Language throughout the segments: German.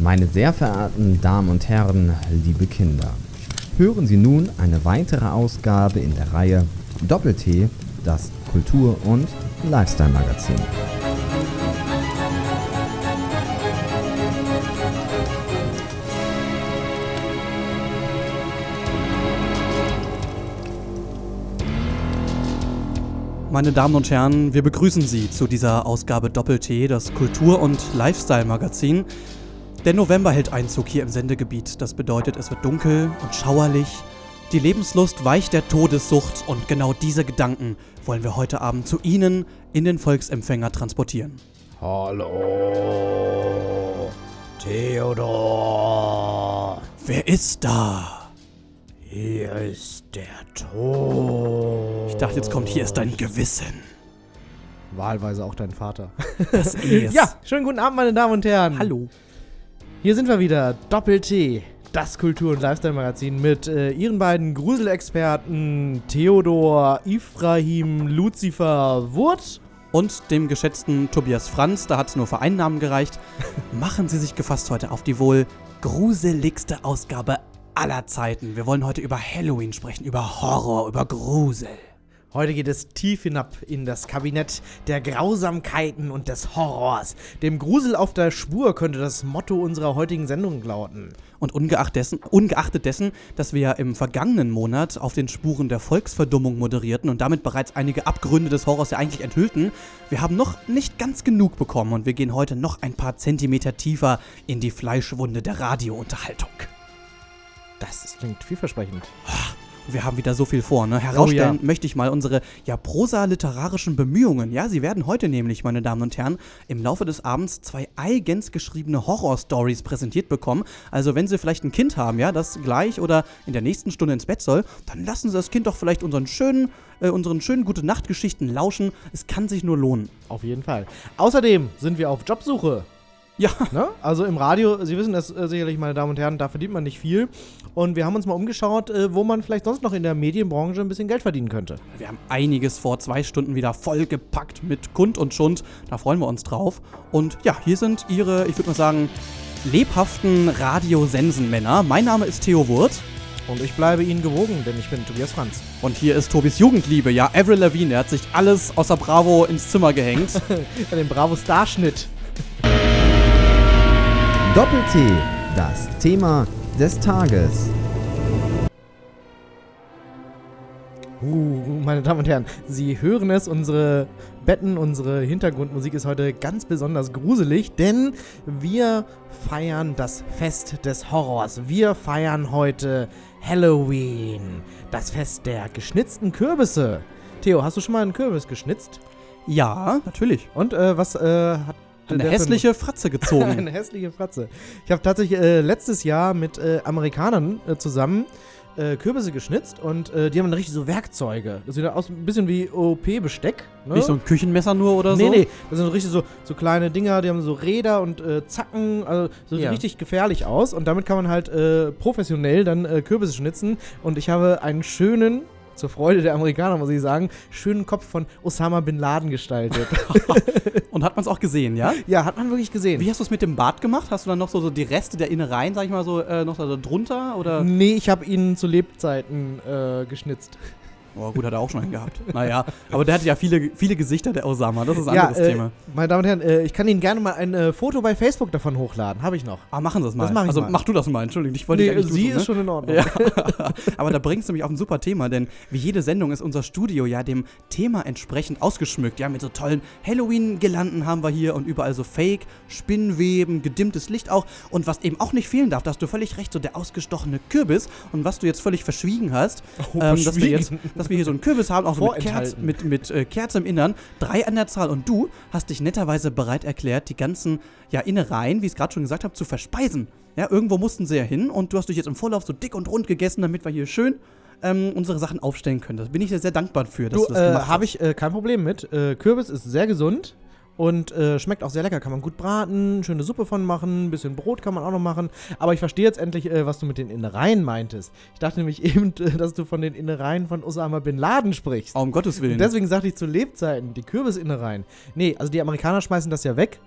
Meine sehr verehrten Damen und Herren, liebe Kinder, hören Sie nun eine weitere Ausgabe in der Reihe Doppel-T, das Kultur- und Lifestyle-Magazin. Meine Damen und Herren, wir begrüßen Sie zu dieser Ausgabe Doppel-T, das Kultur- und Lifestyle-Magazin. Der November hält Einzug hier im Sendegebiet. Das bedeutet, es wird dunkel und schauerlich. Die Lebenslust weicht der Todessucht und genau diese Gedanken wollen wir heute Abend zu Ihnen in den Volksempfänger transportieren. Hallo, Theodor. Wer ist da? Hier ist der Tod. Ich dachte, jetzt kommt, hier ist dein Gewissen. Wahlweise auch dein Vater. Das ist. Ja, schönen guten Abend, meine Damen und Herren. Hallo. Hier sind wir wieder, Doppel-T, das Kultur- und Lifestyle-Magazin mit äh, ihren beiden Gruselexperten Theodor, Ifrahim, Lucifer, Wurt. Und dem geschätzten Tobias Franz, da hat es nur für einen Namen gereicht. Machen Sie sich gefasst heute auf die wohl gruseligste Ausgabe aller Zeiten. Wir wollen heute über Halloween sprechen, über Horror, über Grusel. Heute geht es tief hinab in das Kabinett der Grausamkeiten und des Horrors. Dem Grusel auf der Spur könnte das Motto unserer heutigen Sendung lauten. Und ungeachtet dessen, ungeachtet dessen, dass wir ja im vergangenen Monat auf den Spuren der Volksverdummung moderierten und damit bereits einige Abgründe des Horrors ja eigentlich enthüllten, wir haben noch nicht ganz genug bekommen und wir gehen heute noch ein paar Zentimeter tiefer in die Fleischwunde der Radiounterhaltung. Das klingt vielversprechend. Wir haben wieder so viel vor, ne? Herausstellen Oh ja. möchte ich mal unsere ja prosa-literarischen Bemühungen. Ja, sie werden heute nämlich, meine Damen und Herren, im Laufe des Abends zwei eigens geschriebene Horror-Stories präsentiert bekommen. Also, wenn Sie vielleicht ein Kind haben, ja, das gleich oder in der nächsten Stunde ins Bett soll, dann lassen Sie das Kind doch vielleicht unseren schönen, äh, unseren schönen Gute-Nacht-Geschichten lauschen. Es kann sich nur lohnen. Auf jeden Fall. Außerdem sind wir auf Jobsuche. Ja, Ne? Also im Radio, Sie wissen das äh, sicherlich, meine Damen und Herren, da verdient man nicht viel. Und wir haben uns mal umgeschaut, äh, wo man vielleicht sonst noch in der Medienbranche ein bisschen Geld verdienen könnte. wir haben einiges vor, zwei Stunden wieder vollgepackt mit Kund und Schund. Da freuen wir uns drauf. Und ja, hier sind Ihre, ich würde mal sagen, lebhaften Radiosensenmänner. Mein Name ist Theo Wurt. Und ich bleibe Ihnen gewogen, denn ich bin Tobias Franz. Und hier ist Tobis Jugendliebe, ja, Avril Lavigne, der hat sich alles außer Bravo ins Zimmer gehängt. Den Bravo Starschnitt. Doppel-T, das Thema des Tages. Uh, meine Damen und Herren, Sie hören es, unsere Betten, unsere Hintergrundmusik ist heute ganz besonders gruselig, denn wir feiern das Fest des Horrors. Wir feiern heute Halloween, das Fest der geschnitzten Kürbisse. Theo, hast du schon mal einen Kürbis geschnitzt? ja, natürlich. Und äh, was äh, hat Eine der für hässliche Fratze gezogen. Eine hässliche Fratze. Ich habe tatsächlich äh, letztes Jahr mit äh, Amerikanern äh, zusammen äh, Kürbisse geschnitzt und äh, die haben dann richtig so Werkzeuge. Das sieht aus ein bisschen wie OP-Besteck. Ne? Nicht so ein Küchenmesser nur oder nee, so? nee, das sind richtig so, so kleine Dinger, die haben so Räder und äh, Zacken, also so Ja. richtig gefährlich aus. Und damit kann man halt professionell dann Kürbisse schnitzen. Und ich habe einen schönen, zur Freude der Amerikaner muss ich sagen, schönen Kopf von Osama Bin Laden gestaltet. Und hat man es auch gesehen, ja? ja, hat man wirklich gesehen. Wie hast du es mit dem Bart gemacht? Hast du dann noch so, so die Reste der Innereien, sag ich mal so, äh, noch so drunter? Oder? Nee, ich habe ihn zu Lebzeiten äh, geschnitzt. Oh, gut, hat er auch schon einen gehabt. Naja, aber der hatte ja viele, viele Gesichter, der Osama. Das ist ein anderes äh, Thema. meine Damen und Herren, äh, ich kann Ihnen gerne mal ein äh, Foto bei Facebook davon hochladen. Habe ich noch. Ah, machen Sie es mal. das mach also mal. mach du das mal, Entschuldigung. Ich wollte dich eigentlich sie duzen, ist ne? schon in Ordnung. Ja, aber da bringst du mich auf ein super Thema, denn wie jede Sendung ist unser Studio ja dem Thema entsprechend ausgeschmückt. Ja, mit so tollen Halloween-Girlanden haben wir hier und überall so Fake, Spinnweben, gedimmtes Licht auch. Und was eben auch nicht fehlen darf, da hast du völlig recht, so der ausgestochene Kürbis. Und was du jetzt völlig verschwiegen hast, Oh, ähm, dass, wir jetzt, verschwiegen. Dass wir hier so einen Kürbis haben, auch so mit Kerze, Vorenthalten. mit, mit äh, Kerze im Innern, drei an der Zahl. Und du hast dich netterweise bereit erklärt, die ganzen ja, Innereien, wie ich es gerade schon gesagt habe, zu verspeisen. Ja, irgendwo mussten sie ja hin und du hast dich jetzt im Vorlauf so dick und rund gegessen, damit wir hier schön ähm, unsere Sachen aufstellen können. Da bin ich dir sehr dankbar für, dass Du, du, das äh, gemacht habe hast. ich äh, kein Problem mit. Äh, Kürbis ist sehr gesund und äh, schmeckt auch sehr lecker. Kann man gut braten, schöne Suppe von machen, ein bisschen Brot kann man auch noch machen. Aber ich verstehe jetzt endlich, äh, was du mit den Innereien meintest. Ich dachte nämlich eben, äh, dass du von den Innereien von Osama Bin Laden sprichst. Oh, um Gottes Willen. Und deswegen sagte ich zu Lebzeiten, die Kürbisinnereien. Nee, also die Amerikaner schmeißen das ja weg.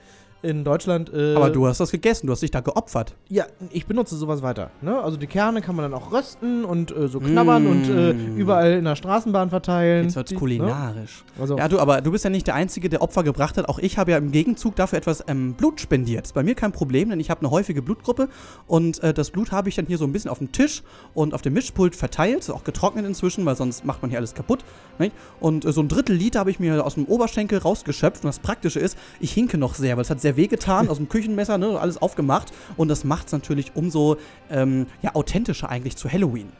In Deutschland. Äh, Aber du hast das gegessen, du hast dich da geopfert. Ja, ich benutze sowas weiter. Ne? Also die Kerne kann man dann auch rösten und äh, so knabbern und äh, Mm. überall in der Straßenbahn verteilen. Jetzt wird's kulinarisch. Ne? Also, Ja, du, aber du bist ja nicht der Einzige, der Opfer gebracht hat. Auch ich habe ja im Gegenzug dafür etwas ähm, Blut spendiert. Ist bei mir kein Problem, denn ich habe eine häufige Blutgruppe und äh, das Blut habe ich dann hier so ein bisschen auf dem Tisch und auf dem Mischpult verteilt. Ist auch getrocknet inzwischen, weil sonst macht man hier alles kaputt. Nicht? Und äh, so ein Drittel Liter habe ich mir aus dem Oberschenkel rausgeschöpft. Und das Praktische ist, ich hinke noch sehr, weil es hat sehr weh getan, aus dem Küchenmesser, ne, alles aufgemacht. Und das macht es natürlich umso ähm, ja, authentischer eigentlich zu Halloween.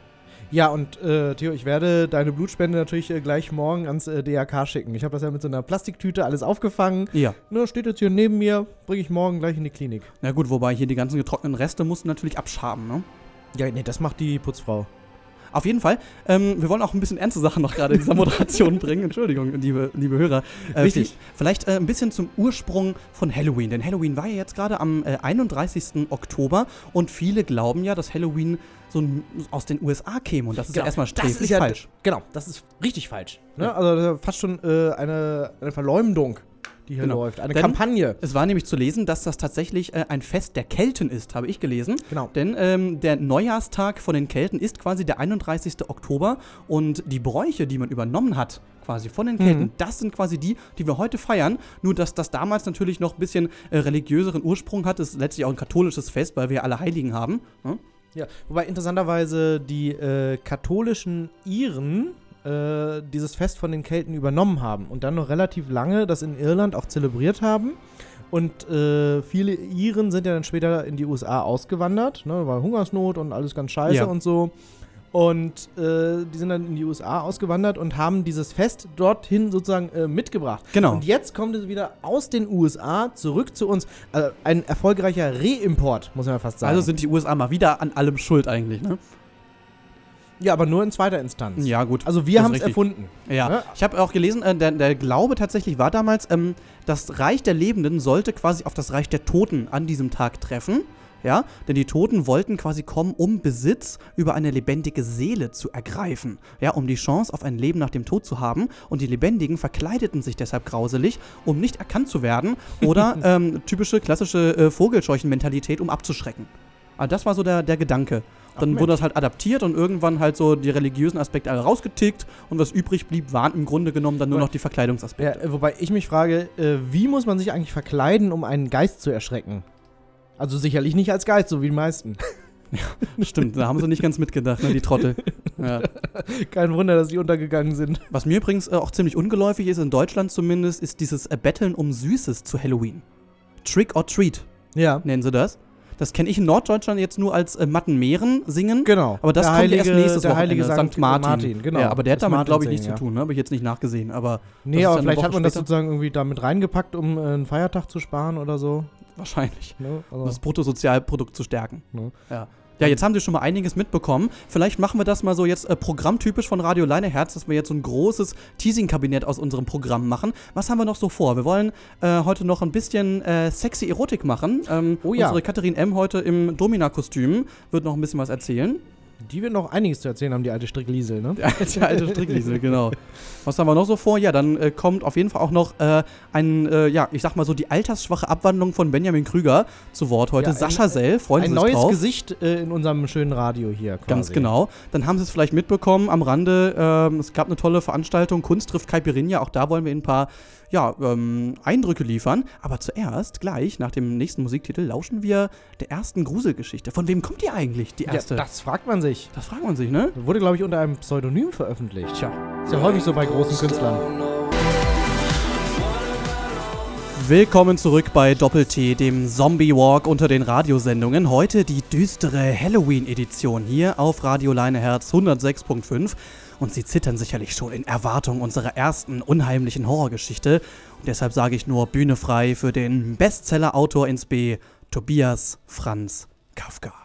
ja, und äh, Theo, ich werde deine Blutspende natürlich äh, gleich morgen ans äh, DRK schicken. Ich habe das ja mit so einer Plastiktüte alles aufgefangen. Ja. Ne, steht jetzt hier neben mir, bringe ich morgen gleich in die Klinik. Na gut, wobei hier die ganzen getrockneten Reste musst du natürlich abschaben, ne? Ja, nee, das macht die Putzfrau. Auf jeden Fall. Ähm, wir wollen auch ein bisschen ernste Sachen noch gerade in dieser Moderation bringen. Entschuldigung, liebe, liebe Hörer. Äh, Richtig. vi- Vielleicht äh, ein bisschen zum Ursprung von Halloween. Denn Halloween war ja jetzt gerade am äh, 31. Oktober und viele glauben ja, dass Halloween so aus den USA käme. Und das ist ja erstmal Genau. sträflich ja, falsch. Genau, das ist richtig falsch. Ne? Ja. Also fast schon äh, eine, eine Verleumdung, die hier Genau. läuft. Eine Denn- Kampagne. Es war nämlich zu lesen, dass das tatsächlich äh, ein Fest der Kelten ist, habe ich gelesen. Genau. Denn ähm, der Neujahrstag von den Kelten ist quasi der 31. Oktober und die Bräuche, die man übernommen hat, quasi von den Kelten, Mhm. das sind quasi die, die wir heute feiern. Nur, dass das damals natürlich noch ein bisschen äh, religiöseren Ursprung hat. Das ist letztlich auch ein katholisches Fest, weil wir alle Heiligen haben. Ne? Ja, wobei interessanterweise die äh, katholischen Iren äh, dieses Fest von den Kelten übernommen haben und dann noch relativ lange das in Irland auch zelebriert haben. Und äh, viele Iren sind ja dann später in die USA ausgewandert, ne, war Hungersnot und alles ganz scheiße Ja. und so. Und äh, die sind dann in die USA ausgewandert und haben dieses Fest dorthin sozusagen äh, mitgebracht. Genau. Und jetzt kommt es wieder aus den USA zurück zu uns. Also ein erfolgreicher Reimport, muss man fast sagen. Also sind die USA mal wieder an allem schuld eigentlich. Ne? Ja, aber nur in zweiter Instanz. Ja, gut. Also wir haben es erfunden. Ja, Ne? ich habe auch gelesen, äh, der, der Glaube tatsächlich war damals, ähm, das Reich der Lebenden sollte quasi auf das Reich der Toten an diesem Tag treffen. Ja, denn die Toten wollten quasi kommen, um Besitz über eine lebendige Seele zu ergreifen. Ja, um die Chance auf ein Leben nach dem Tod zu haben. Und die Lebendigen verkleideten sich deshalb grauselig, um nicht erkannt zu werden. Oder ähm, typische klassische äh, Vogelscheuchen-Mentalität, um abzuschrecken. Aber das war so der, der Gedanke. Dann Ach, wurde das halt adaptiert und irgendwann halt so die religiösen Aspekte alle rausgetickt und was übrig blieb, waren im Grunde genommen dann nur noch die Ja, Verkleidungsaspekte. äh, wobei ich mich frage, äh, wie muss man sich eigentlich verkleiden, um einen Geist zu erschrecken? Also sicherlich nicht als Geist, so wie die meisten. Stimmt, da haben sie nicht ganz mitgedacht, ne, die Trottel. Ja. Kein Wunder, dass die untergegangen sind. Was mir übrigens äh, auch ziemlich ungeläufig ist, in Deutschland zumindest, ist dieses äh, Betteln um Süßes zu Halloween. Trick or Treat Ja, nennen sie das. Das kenne ich in Norddeutschland jetzt nur als äh, Mattenmeeren singen. genau. Aber das der kommt heilige, erst nächstes der Wochenende, heilige St. Martin. genau. Ja, aber der hat Das damit, glaube ich, nichts zu tun. Ne? Habe ich jetzt nicht nachgesehen. Aber Nee, aber vielleicht hat man das später. sozusagen irgendwie damit reingepackt, um äh, einen Feiertag zu sparen oder so. wahrscheinlich. Ne? Um Also, das Bruttosozialprodukt zu stärken. ne? Ja. Ja, jetzt haben Sie schon mal einiges mitbekommen. Vielleicht machen wir das mal so jetzt äh, programmtypisch von Radio Leineherz, dass wir jetzt so ein großes Teasing-Kabinett aus unserem Programm machen. Was haben wir noch so vor? Wir wollen äh, heute noch ein bisschen äh, sexy Erotik machen. Ähm, Oh ja. Unsere Katharin M. heute im Domina-Kostüm wird noch ein bisschen was erzählen. Die wird noch einiges zu erzählen haben, die alte Strickliesel, ne? Der alte, alte Strickliesel, genau. Was haben wir noch so vor? Ja, dann äh, kommt auf jeden Fall auch noch äh, ein, äh, ja, ich sag mal so, die altersschwache Abwandlung von Benjamin Krüger zu Wort heute. Ja, ein- Sascha Sell, freuen Sie Ein sich neues drauf. Gesicht äh, in unserem schönen Radio hier quasi. Ganz genau. Dann haben Sie es vielleicht mitbekommen am Rande. Ähm, es gab eine tolle Veranstaltung, Kunst trifft Caipirinha. Auch da wollen wir Ihnen ein paar ja, ähm, Eindrücke liefern. Aber zuerst, gleich nach dem nächsten Musiktitel, lauschen wir der ersten Gruselgeschichte. Von wem kommt die eigentlich, die Ja, erste? das fragt man sich. das fragt man sich, ne? Wurde, glaube ich, unter einem Pseudonym veröffentlicht. Tja. Ist ja häufig so bei großen Künstlern. Willkommen zurück bei Doppel-T, dem Zombie Walk unter den Radiosendungen. Heute die düstere Halloween-Edition hier auf Radio Leineherz 106.5. Und Sie zittern sicherlich schon in Erwartung unserer ersten unheimlichen Horrorgeschichte. Und deshalb sage ich nur Bühne frei für den Bestseller-Autor ins B, Tobias Franz Kafka.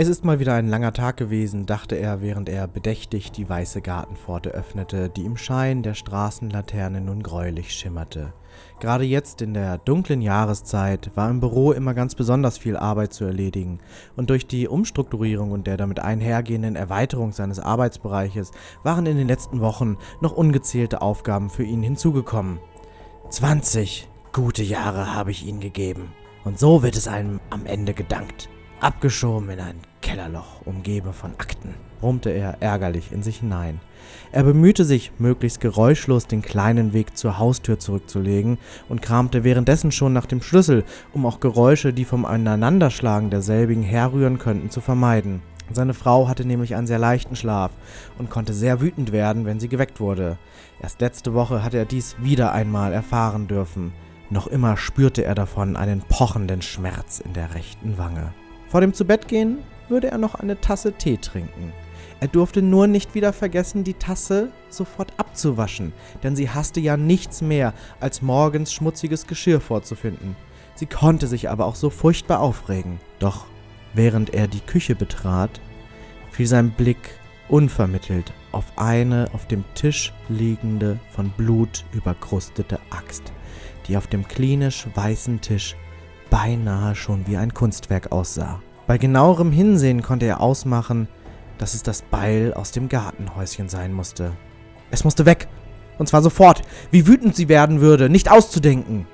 Es ist mal wieder ein langer Tag gewesen, dachte er, während er bedächtig die weiße Gartenpforte öffnete, die im Schein der Straßenlaterne nun gräulich schimmerte. Gerade jetzt in der dunklen Jahreszeit war im Büro immer ganz besonders viel Arbeit zu erledigen, und durch die Umstrukturierung und der damit einhergehenden Erweiterung seines Arbeitsbereiches waren in den letzten Wochen noch ungezählte Aufgaben für ihn hinzugekommen. 20 gute Jahre habe ich ihnen gegeben, und so wird es einem am Ende gedankt. Abgeschoben in ein Kellerloch, umgeben von Akten, brummte er ärgerlich in sich hinein. Er bemühte sich, möglichst geräuschlos den kleinen Weg zur Haustür zurückzulegen und kramte währenddessen schon nach dem Schlüssel, um auch Geräusche, die vom Aneinanderschlagen derselbigen herrühren könnten, zu vermeiden. Seine Frau hatte nämlich einen sehr leichten Schlaf und konnte sehr wütend werden, wenn sie geweckt wurde. Erst letzte Woche hatte er dies wieder einmal erfahren dürfen. Noch immer spürte er davon einen pochenden Schmerz in der rechten Wange. Vor dem Zubettgehen würde er noch eine Tasse Tee trinken. Er durfte nur nicht wieder vergessen, die Tasse sofort abzuwaschen, denn sie hasste ja nichts mehr, als morgens schmutziges Geschirr vorzufinden. Sie konnte sich aber auch so furchtbar aufregen. Doch während er die Küche betrat, fiel sein Blick unvermittelt auf eine auf dem Tisch liegende, von Blut überkrustete Axt, die auf dem klinisch weißen Tisch beinahe schon wie ein Kunstwerk aussah. Bei genauerem Hinsehen konnte er ausmachen, dass es das Beil aus dem Gartenhäuschen sein musste. Es musste weg, und zwar sofort, wie wütend sie werden würde, nicht auszudenken.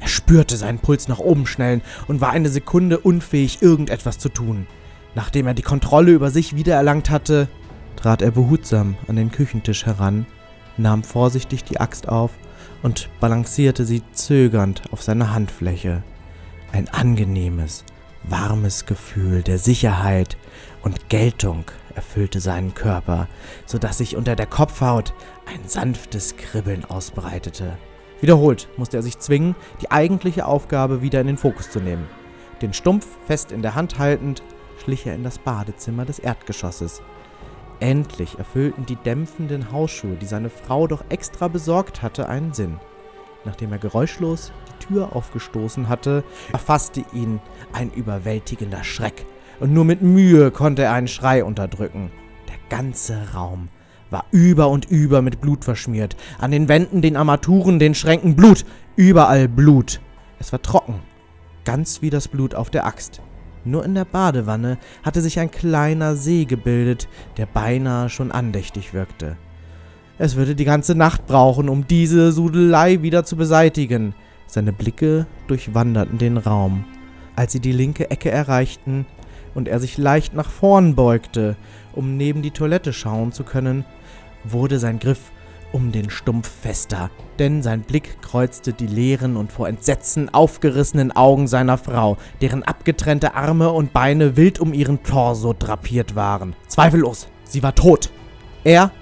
Er spürte seinen Puls nach oben schnellen und war eine Sekunde unfähig, irgendetwas zu tun. Nachdem er die Kontrolle über sich wiedererlangt hatte, trat er behutsam an den Küchentisch heran, nahm vorsichtig die Axt auf und balancierte sie zögernd auf seiner Handfläche. Ein angenehmes, warmes Gefühl der Sicherheit und Geltung erfüllte seinen Körper, so dass sich unter der Kopfhaut ein sanftes Kribbeln ausbreitete. Wiederholt musste er sich zwingen, die eigentliche Aufgabe wieder in den Fokus zu nehmen. Den Stumpf fest in der Hand haltend, schlich er in das Badezimmer des Erdgeschosses. Endlich erfüllten die dämpfenden Hausschuhe, die seine Frau doch extra besorgt hatte, einen Sinn. Nachdem er geräuschlos die Tür aufgestoßen hatte, erfasste ihn ein überwältigender Schreck, und nur mit Mühe konnte er einen Schrei unterdrücken. Der ganze Raum war über und über mit Blut verschmiert. An den Wänden, den Armaturen, den Schränken Blut, überall Blut. Es war trocken, ganz wie das Blut auf der Axt. Nur in der Badewanne hatte sich ein kleiner See gebildet, der beinahe schon andächtig wirkte. Es würde die ganze Nacht brauchen, um diese Sudelei wieder zu beseitigen. Seine Blicke durchwanderten den Raum. Als sie die linke Ecke erreichten und er sich leicht nach vorn beugte, um neben die Toilette schauen zu können, wurde sein Griff um den Stumpf fester, denn sein Blick kreuzte die leeren und vor Entsetzen aufgerissenen Augen seiner Frau, deren abgetrennte Arme und Beine wild um ihren Torso drapiert waren. Zweifellos, sie war tot. Er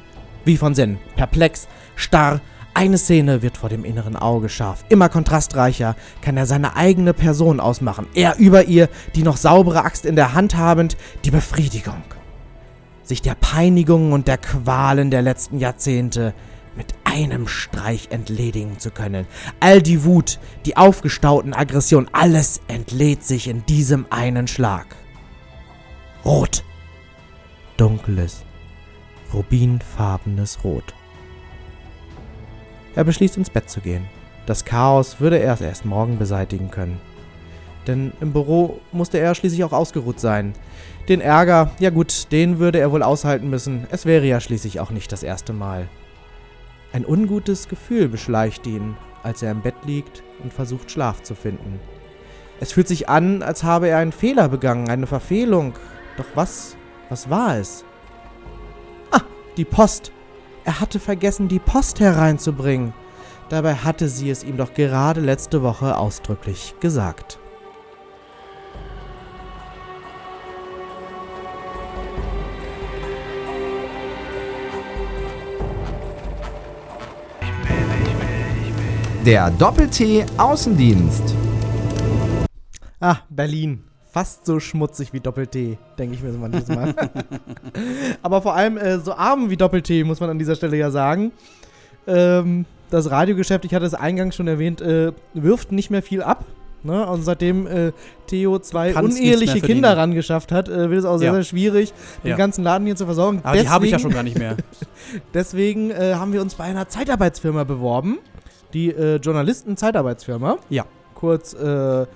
wie von Sinn, perplex, starr, eine Szene wird vor dem inneren Auge scharf. Immer kontrastreicher kann er seine eigene Person ausmachen. Er über ihr, die noch saubere Axt in der Hand habend, die Befriedigung. Sich der Peinigungen und der Qualen der letzten Jahrzehnte mit einem Streich entledigen zu können. All die Wut, die aufgestauten Aggressionen, alles entlädt sich in diesem einen Schlag. Rot. Dunkles, rubinfarbenes Rot. Er beschließt ins Bett zu gehen. Das Chaos würde er erst morgen beseitigen können. Denn im Büro musste er schließlich auch ausgeruht sein. Den Ärger, ja gut, den würde er wohl aushalten müssen. Es wäre ja schließlich auch nicht das erste Mal. Ein ungutes Gefühl beschleicht ihn, als er im Bett liegt und versucht Schlaf zu finden. Es fühlt sich an, als habe er einen Fehler begangen, eine Verfehlung. Doch was, was war es? Die Post. Er hatte vergessen, die Post hereinzubringen. Dabei hatte sie es ihm doch gerade letzte Woche ausdrücklich gesagt. Der Doppel-T Außendienst. Ah, Berlin fast so schmutzig wie Doppel-T, denke ich mir so manchmal. Aber vor allem äh, so arm wie Doppel-T, muss man an dieser Stelle ja sagen. Ähm, das Radiogeschäft, ich hatte es eingangs schon erwähnt, äh, wirft nicht mehr viel ab. Ne? Also seitdem äh, Theo zwei uneheliche. Kinder rangeschafft hat, äh, wird es auch sehr, Ja. sehr schwierig, den Ja. ganzen Laden hier zu versorgen. Aber die habe ich ja schon gar nicht mehr. Deswegen äh, haben wir uns bei einer Zeitarbeitsfirma beworben. Die äh, Journalisten-Zeitarbeitsfirma. Ja. Kurz äh,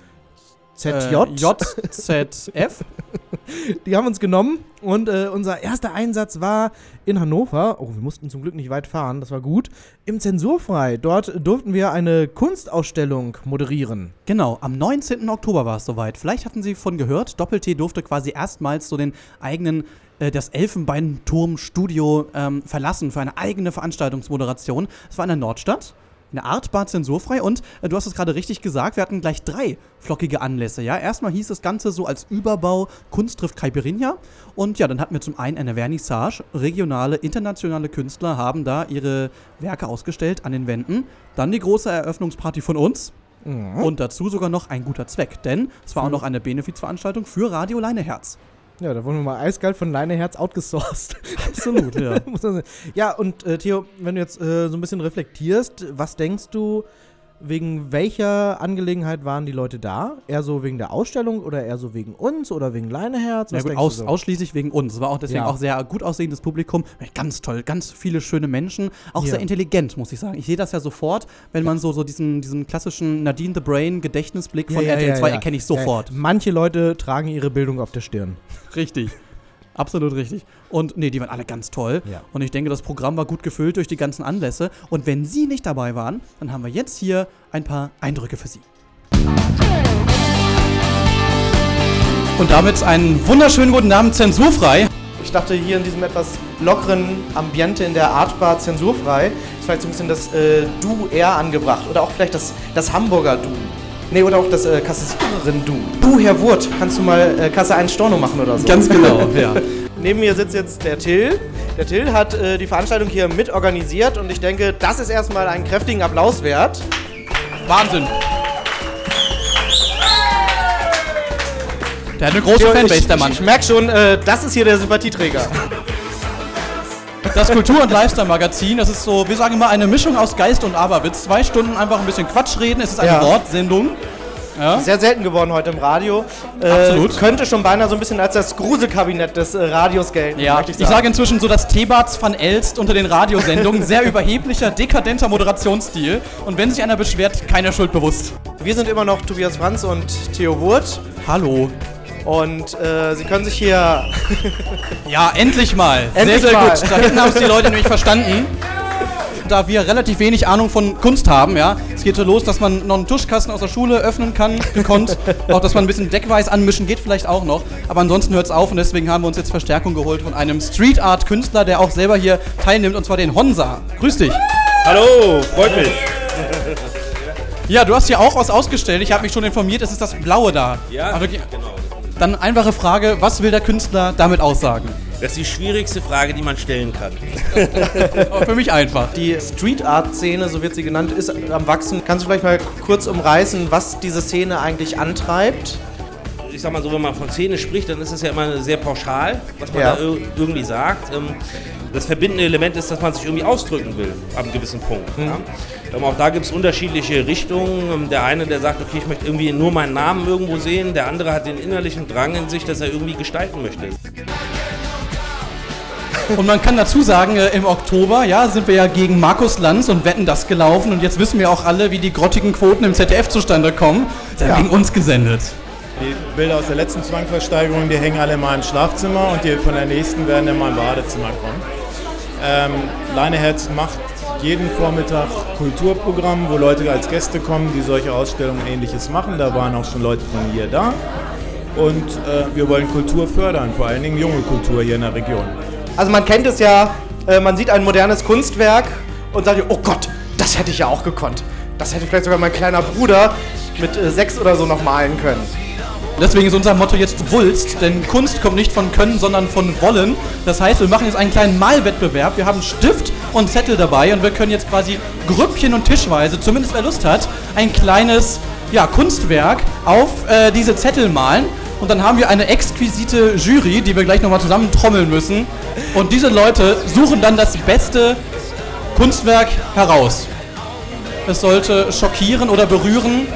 ZJ. Äh, JZF. Die haben uns genommen und äh, unser erster Einsatz war in Hannover. Oh, wir mussten zum Glück nicht weit fahren, das war gut. Im Zensurfrei. Dort durften wir eine Kunstausstellung moderieren. Genau, am 19. Oktober war es soweit. Vielleicht hatten Sie von gehört, Doppel-T durfte quasi erstmals so den eigenen, äh, das Elfenbeinturm-Studio ähm, verlassen für eine eigene Veranstaltungsmoderation. Es war in der Nordstadt. In der Artbar zensurfrei und äh, du hast es gerade richtig gesagt, wir hatten gleich drei flockige Anlässe. Ja, erstmal hieß das Ganze so als Überbau Kunst trifft Caipirinha und ja, dann hatten wir zum einen eine Vernissage. Regionale, internationale Künstler haben da ihre Werke ausgestellt an den Wänden. Dann die große Eröffnungsparty von uns. Und dazu sogar noch ein guter Zweck, denn es war auch noch eine Benefizveranstaltung für Radio Leineherz. Ja, da wurden wir mal eiskalt von Leineherz outgesourced. Absolut, ja. Ja, und äh, Theo, wenn du jetzt äh, so ein bisschen reflektierst, was denkst du, wegen welcher Angelegenheit waren die Leute da? Eher so wegen der Ausstellung oder eher so wegen uns oder wegen Leineherz? ja Was gut, denkst aus, so? ausschließlich wegen uns. Es war auch deswegen Ja. auch sehr gut aussehendes Publikum. Ganz toll, ganz viele schöne Menschen. Auch Ja. sehr intelligent, muss ich sagen. Ich sehe das ja sofort, wenn man so, so diesen, diesen klassischen Nadine the Brain Gedächtnisblick von RTL 2 erkenne ich sofort. Ja, manche Leute tragen ihre Bildung auf der Stirn. Richtig. Absolut richtig. Und nee, die waren alle ganz toll. Ja. Und ich denke, das Programm war gut gefüllt durch die ganzen Anlässe. Und wenn Sie nicht dabei waren, dann haben wir jetzt hier ein paar Eindrücke für Sie. Und damit einen wunderschönen guten Abend, zensurfrei. Ich dachte, hier in diesem etwas lockeren Ambiente in der Artbar zensurfrei ist vielleicht so ein bisschen das äh, Du eher angebracht. Oder auch vielleicht das, das Hamburger Du. Nee, oder auch das äh, Kassiererin-Du. Du, Herr Wurt, kannst du mal äh, Kasse 1 Storno machen oder so? Ganz genau, ja. Neben mir sitzt jetzt der Till. Der Till hat äh, die Veranstaltung hier mit organisiert und ich denke, das ist erstmal einen kräftigen Applaus wert. Wahnsinn. Der hat eine große Fanbase, der Mann. Ich, ich merke schon, äh, das ist hier der Sympathieträger. Das Kultur- und Lifestyle-Magazin, das ist so, wir sagen immer, eine Mischung aus Geist und Aberwitz. Zwei Stunden einfach ein bisschen Quatsch reden. Es ist eine Ja. Wortsendung. Ja. Sehr selten geworden heute im Radio. Äh, Absolut. Könnte schon beinahe so ein bisschen als das Gruselkabinett des äh, Radios gelten. Ja, möchte ich sage inzwischen so das Thebats van Elst unter den Radiosendungen. Sehr überheblicher, dekadenter Moderationsstil. Und wenn sich einer beschwert, keiner Schuld bewusst. Wir sind immer noch Tobias Franz und Theo Wurt. Hallo. Und äh, Sie können sich hier. Ja, endlich mal. Endlich sehr, sehr mal. gut. Da hinten haben es die Leute nämlich verstanden. Da wir relativ wenig Ahnung von Kunst haben, ja, es geht so los, dass man noch einen Tuschkasten aus der Schule öffnen kann, gekonnt. auch, dass man ein bisschen Deckweiß anmischen geht vielleicht auch noch. Aber ansonsten hört es auf und deswegen haben wir uns jetzt Verstärkung geholt von einem Street Art Künstler, der auch selber hier teilnimmt, und zwar den Honsa. Grüß dich. Hallo, freut mich. Ja, du hast hier auch was ausgestellt. Ich habe mich schon informiert, es ist das Blaue da. Ja, Aber wirklich- genau. Dann einfache Frage, was will der Künstler damit aussagen? Das ist die schwierigste Frage, die man stellen kann. Aber für mich einfach. Die Street Art Szene, so wird sie genannt, ist am Wachsen. Kannst du vielleicht mal kurz umreißen, was diese Szene eigentlich antreibt? Ich sag mal so, wenn man von Szene spricht, dann ist es ja immer sehr pauschal, was man Ja. da ir- irgendwie sagt. Ähm, Das verbindende Element ist, dass man sich irgendwie ausdrücken will, ab einem gewissen Punkt. Ja? Auch da gibt es unterschiedliche Richtungen. Ähm, Der eine, der sagt, okay, ich möchte irgendwie nur meinen Namen irgendwo sehen. Der andere hat den innerlichen Drang in sich, dass er irgendwie gestalten möchte. Und man kann dazu sagen, äh, im Oktober, ja, sind wir ja gegen Markus Lanz und Wetten das gelaufen und jetzt wissen wir auch alle, wie die grottigen Quoten im ZDF zustande kommen. Ist ja Ja. gegen uns gesendet. Die Bilder aus der letzten Zwangversteigerung, die hängen alle mal im Schlafzimmer und die von der nächsten werden dann mal im Badezimmer kommen. Ähm, Leineherz macht jeden Vormittag Kulturprogramm, wo Leute als Gäste kommen, die solche Ausstellungen und ähnliches machen. Da waren auch schon Leute von hier da. Und äh, wir wollen Kultur fördern, vor allen Dingen junge Kultur hier in der Region. Also man kennt es ja, äh, man sieht ein modernes Kunstwerk und sagt, oh Gott, das hätte ich ja auch gekonnt. Das hätte vielleicht sogar mein kleiner Bruder mit äh, sechs oder so noch malen können. Deswegen ist unser Motto jetzt Wulst, denn Kunst kommt nicht von Können, sondern von Wollen. Das heißt, wir machen jetzt einen kleinen Malwettbewerb. Wir haben Stift und Zettel dabei und wir können jetzt quasi Grüppchen und Tischweise, zumindest wer Lust hat, ein kleines ja, Kunstwerk auf äh, diese Zettel malen. Und dann haben wir eine exquisite Jury, die wir gleich nochmal zusammen trommeln müssen. Und diese Leute suchen dann das beste Kunstwerk heraus. Es sollte schockieren oder berühren.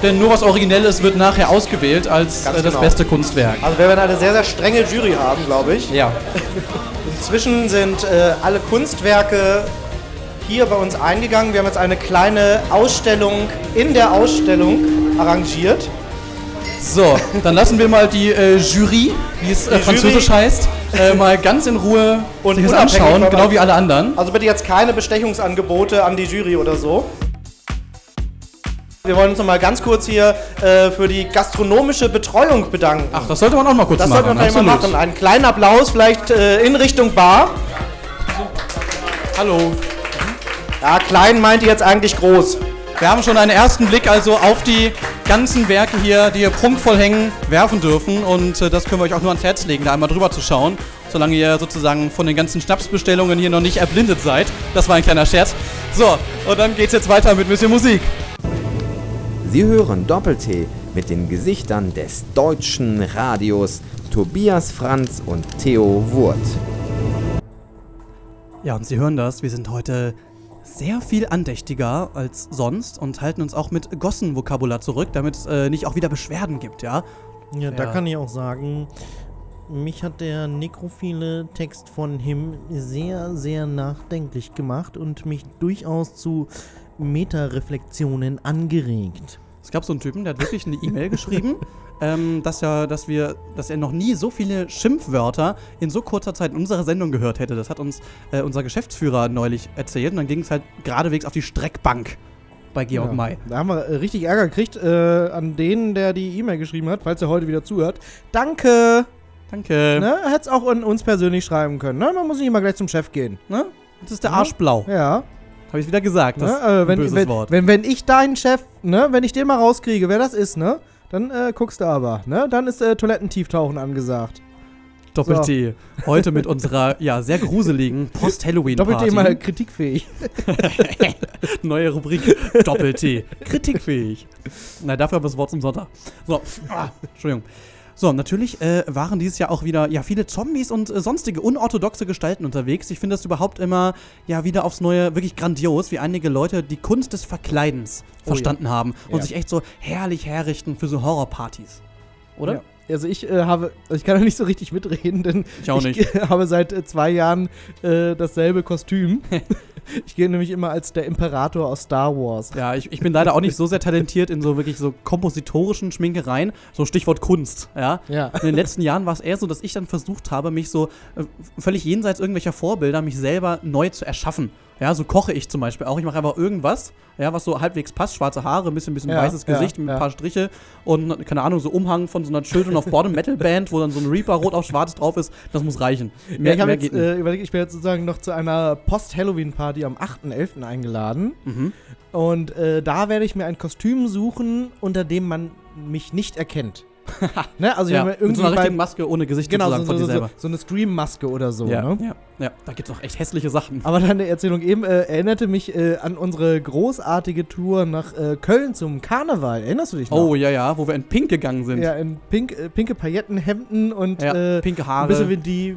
denn nur was Originelles wird nachher ausgewählt als äh, das genau. beste Kunstwerk. Also wir werden eine sehr, sehr strenge Jury haben, glaube ich. Ja. Inzwischen sind äh, alle Kunstwerke hier bei uns eingegangen. Wir haben jetzt eine kleine Ausstellung in der Ausstellung arrangiert. So, dann lassen wir mal die äh, Jury, wie es äh, französisch Jury. heißt, äh, mal ganz in Ruhe Und sich das anschauen, genau wie alle anderen. Also bitte jetzt keine Bestechungsangebote an die Jury oder so. Wir wollen uns noch mal ganz kurz hier äh, für die gastronomische Betreuung bedanken. Ach, das sollte man auch mal kurz das machen. sollten wir vielleicht mal machen. Einen kleinen Applaus vielleicht äh, in Richtung Bar. Hallo. Ja, klein meint ihr jetzt eigentlich groß. Wir haben schon einen ersten Blick also auf die ganzen Werke hier, die hier prunkvoll hängen, werfen dürfen. Und äh, das können wir euch auch nur ans Herz legen, da einmal drüber zu schauen. Solange ihr sozusagen von den ganzen Schnapsbestellungen hier noch nicht erblindet seid. Das war ein kleiner Scherz. So, und dann geht's jetzt weiter mit Monsieur Musik. Sie hören Doppel-T mit den Gesichtern des deutschen Radios Tobias Franz und Theo Wurt. Ja, und Sie hören das, wir sind heute sehr viel andächtiger als sonst und halten uns auch mit Gossen-Vokabular zurück, damit es äh, nicht auch wieder Beschwerden gibt, ja? Ja, da Ja. kann ich auch sagen, mich hat der nekrophile Text von Him sehr, sehr nachdenklich gemacht und mich durchaus zu Metareflexionen angeregt. Es gab so einen Typen, der hat wirklich eine E-Mail geschrieben, ähm, dass, er, dass, wir, dass er noch nie so viele Schimpfwörter in so kurzer Zeit in unserer Sendung gehört hätte. Das hat uns äh, unser Geschäftsführer neulich erzählt und dann ging es halt geradewegs auf die Streckbank bei Georg Ja. May. Da haben wir äh, richtig Ärger gekriegt äh, an den, der die E-Mail geschrieben hat, falls er heute wieder zuhört. Danke! Danke. Ne? Hätte es auch an uns persönlich schreiben können. Ne? Man muss nicht immer gleich zum Chef gehen. Ne? Jetzt ist der Arsch blau. Ja. Habe ich wieder gesagt. Das Ne? ist ein Äh, wenn, böses wenn, Wort. wenn, wenn ich deinen Chef, ne, wenn ich den mal rauskriege, wer das ist, ne? Dann äh, guckst du aber, ne? Dann ist äh, Toilettentieftauchen angesagt. Doppel-T. Heute mit unserer, ja, sehr gruseligen Post-Halloween-Party. Doppelt mal kritikfähig. Neue Rubrik. Doppel-T. Kritikfähig. Na, dafür aber das Wort zum Sonntag. So. Ah, Entschuldigung. So, natürlich äh, waren dieses Jahr auch wieder ja, viele Zombies und äh, sonstige unorthodoxe Gestalten unterwegs. Ich finde das überhaupt immer ja wieder aufs Neue wirklich grandios, wie einige Leute die Kunst des Verkleidens Oh verstanden haben und Ja. sich echt so herrlich herrichten für so Horrorpartys. Oder? Ja. Also ich äh, habe, ich kann ja nicht so richtig mitreden, denn Ich auch nicht. habe seit äh, zwei Jahren äh, dasselbe Kostüm. ich gehe nämlich immer als der Imperator aus Star Wars. Ja, ich, ich bin leider auch nicht so sehr talentiert in so wirklich so kompositorischen Schminkereien. So Stichwort Kunst, ja. Ja. In den letzten Jahren war es eher so, dass ich dann versucht habe, mich so äh, völlig jenseits irgendwelcher Vorbilder, mich selber neu zu erschaffen. Ja, so koche ich zum Beispiel auch. Ich mache einfach irgendwas, ja, was so halbwegs passt. Schwarze Haare, ein bisschen, bisschen Ja, weißes ja, Gesicht mit ja. ein paar Striche und, keine Ahnung, so Umhang von so einer Children of Bottom Metal Band, wo dann so ein Reaper rot auf schwarz drauf ist. Das muss reichen. ja, ich habe jetzt äh, überlegt, ich bin jetzt sozusagen noch zu einer Post-Halloween-Party am 8.11. eingeladen. mhm. Und äh, da werde ich mir ein Kostüm suchen, unter dem man mich nicht erkennt. ne? Also ja, mit irgendwie so einer richtigen beim, Maske ohne Gesicht genau, so, sozusagen von so, dir so, selber. so eine Scream-Maske oder so. ja, Ne? ja, ja, da gibt's auch echt hässliche Sachen. Aber deine Erzählung eben äh, erinnerte mich äh, an unsere großartige Tour nach äh, Köln zum Karneval. Erinnerst du dich noch? Oh ja, ja, wo wir in Pink gegangen sind. Ja, in pink, äh, pinke Paillettenhemden und Ja, äh, pinke ein Haare. bisschen wie die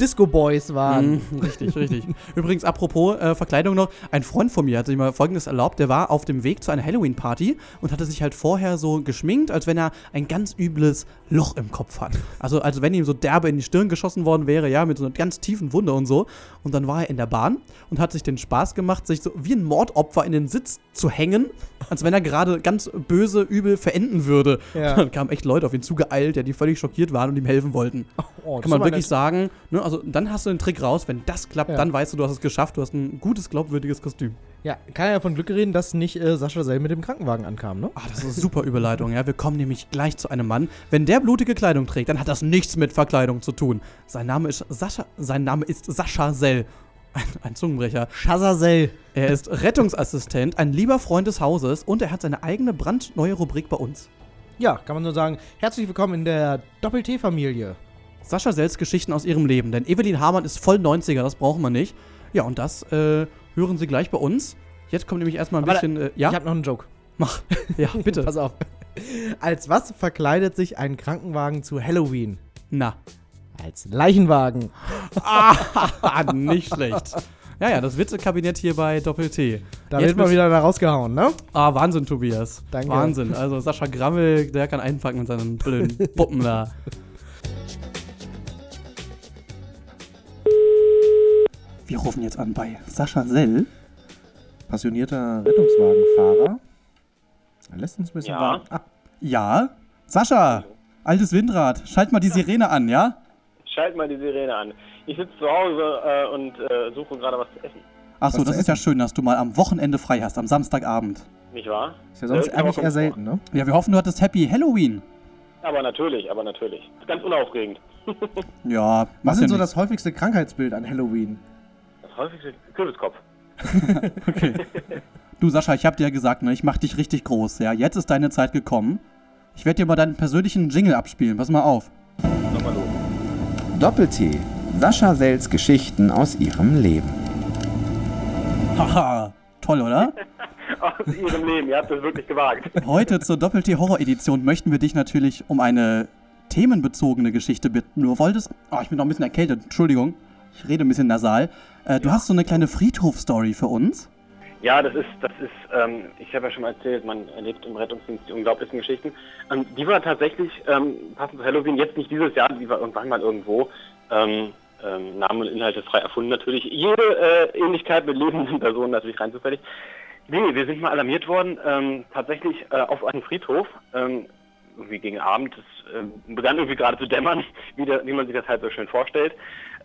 Disco Boys waren. Mhm, richtig, richtig. Übrigens, apropos äh, Verkleidung noch, ein Freund von mir hat sich mal folgendes erlaubt, der war auf dem Weg zu einer Halloween-Party und hatte sich halt vorher so geschminkt, als wenn er ein ganz übles Loch im Kopf hat. Also als wenn ihm so derbe in die Stirn geschossen worden wäre, ja, mit so einer ganz tiefen Wunde und so. Und dann war er in der Bahn und hat sich den Spaß gemacht, sich so wie ein Mordopfer in den Sitz zu hängen, als wenn er gerade ganz böse, übel verenden würde. Ja. Dann kamen echt Leute auf ihn zugeeilt, ja, die völlig schockiert waren und ihm helfen wollten. Oh, Kann man wirklich nett. sagen, ne, also dann hast du den Trick raus, wenn das klappt, Ja. dann weißt du, du hast es geschafft, du hast ein gutes, glaubwürdiges Kostüm. Ja, kann ja von Glück reden, dass nicht äh, Sascha Sell mit dem Krankenwagen ankam, ne? Ah, das ist eine super Überleitung, ja. Wir kommen nämlich gleich zu einem Mann. Wenn der blutige Kleidung trägt, dann hat das nichts mit Verkleidung zu tun. Sein Name ist Sascha, sein Name ist Sascha Sell. Ein, ein Zungenbrecher. Shazazell. Er ist Rettungsassistent, ein lieber Freund des Hauses und er hat seine eigene brandneue Rubrik bei uns. Ja, kann man nur sagen, herzlich willkommen in der Doppel-T-Familie. Sascha Sells Geschichten aus ihrem Leben. Denn Evelyn Hamann ist voll 90er, das brauchen wir nicht. Ja, und das äh, hören Sie gleich bei uns. Jetzt kommt nämlich erstmal ein Aber bisschen. Äh, ja, Ich habe noch einen Joke. mach. Ja, bitte. Pass auf. Als was verkleidet sich ein Krankenwagen zu Halloween? Na. Als Leichenwagen. Ah, nicht schlecht. Ja, ja, das Witzekabinett hier bei Doppel-T. Da Jetzt wird mal wieder da rausgehauen, ne? Ah, Wahnsinn, Tobias. Danke. Wahnsinn. Also Sascha Grammel, der kann einpacken mit seinen blöden Puppen da. Wir rufen jetzt an bei Sascha Sell, passionierter Rettungswagenfahrer. Er lässt uns ein bisschen Ja. warten. Ah, ja, Sascha, altes Windrad, schalt mal die Sirene an, ja? Schalt mal die Sirene an. Ich sitze zu Hause äh, und äh, suche gerade was zu essen. Achso, das ist ja schön, dass du mal am Wochenende frei hast, am Samstagabend. Nicht wahr? Ist ja sonst eigentlich eher vor. selten, ne? Ja, wir hoffen, du hattest Happy Halloween. Aber natürlich, aber natürlich. Ist ganz unaufregend. Ja, Was ist ja so nichts. das häufigste Krankheitsbild an Halloween? Das häufigste Kürbiskopf. Okay. Du Sascha, ich hab dir ja gesagt, ne, ich mach dich richtig groß, ja? Jetzt ist deine Zeit gekommen. Ich werde dir mal deinen persönlichen Jingle abspielen, pass mal auf. Nochmal los. Doppel-T. Sascha Sells Geschichten aus ihrem Leben. Haha, toll, oder? Aus Ihrem Leben, ihr habt es wirklich gewagt. Heute zur Doppel-T-Horror-Edition möchten wir dich natürlich um eine themenbezogene Geschichte bitten. Du wolltest. Oh, ich bin noch ein bisschen erkältet, Entschuldigung. Ich rede ein bisschen nasal. Äh, du hast so eine kleine Friedhof-Story für uns. Ja, das ist, das ist, ähm, ich habe ja schon mal erzählt, man erlebt im Rettungsdienst die unglaublichsten Geschichten. Ähm, die war tatsächlich, ähm, passend zu Halloween, jetzt nicht dieses Jahr, die war irgendwann mal irgendwo, ähm, ähm, Namen und Inhalte frei erfunden natürlich. Jede äh, Ähnlichkeit mit lebenden Personen natürlich rein zufällig. Nee, wir sind mal alarmiert worden, ähm, tatsächlich äh, auf einem Friedhof, ähm, irgendwie gegen Abend, es ähm, begann irgendwie gerade zu dämmern, wie, der, wie man sich das halt so schön vorstellt.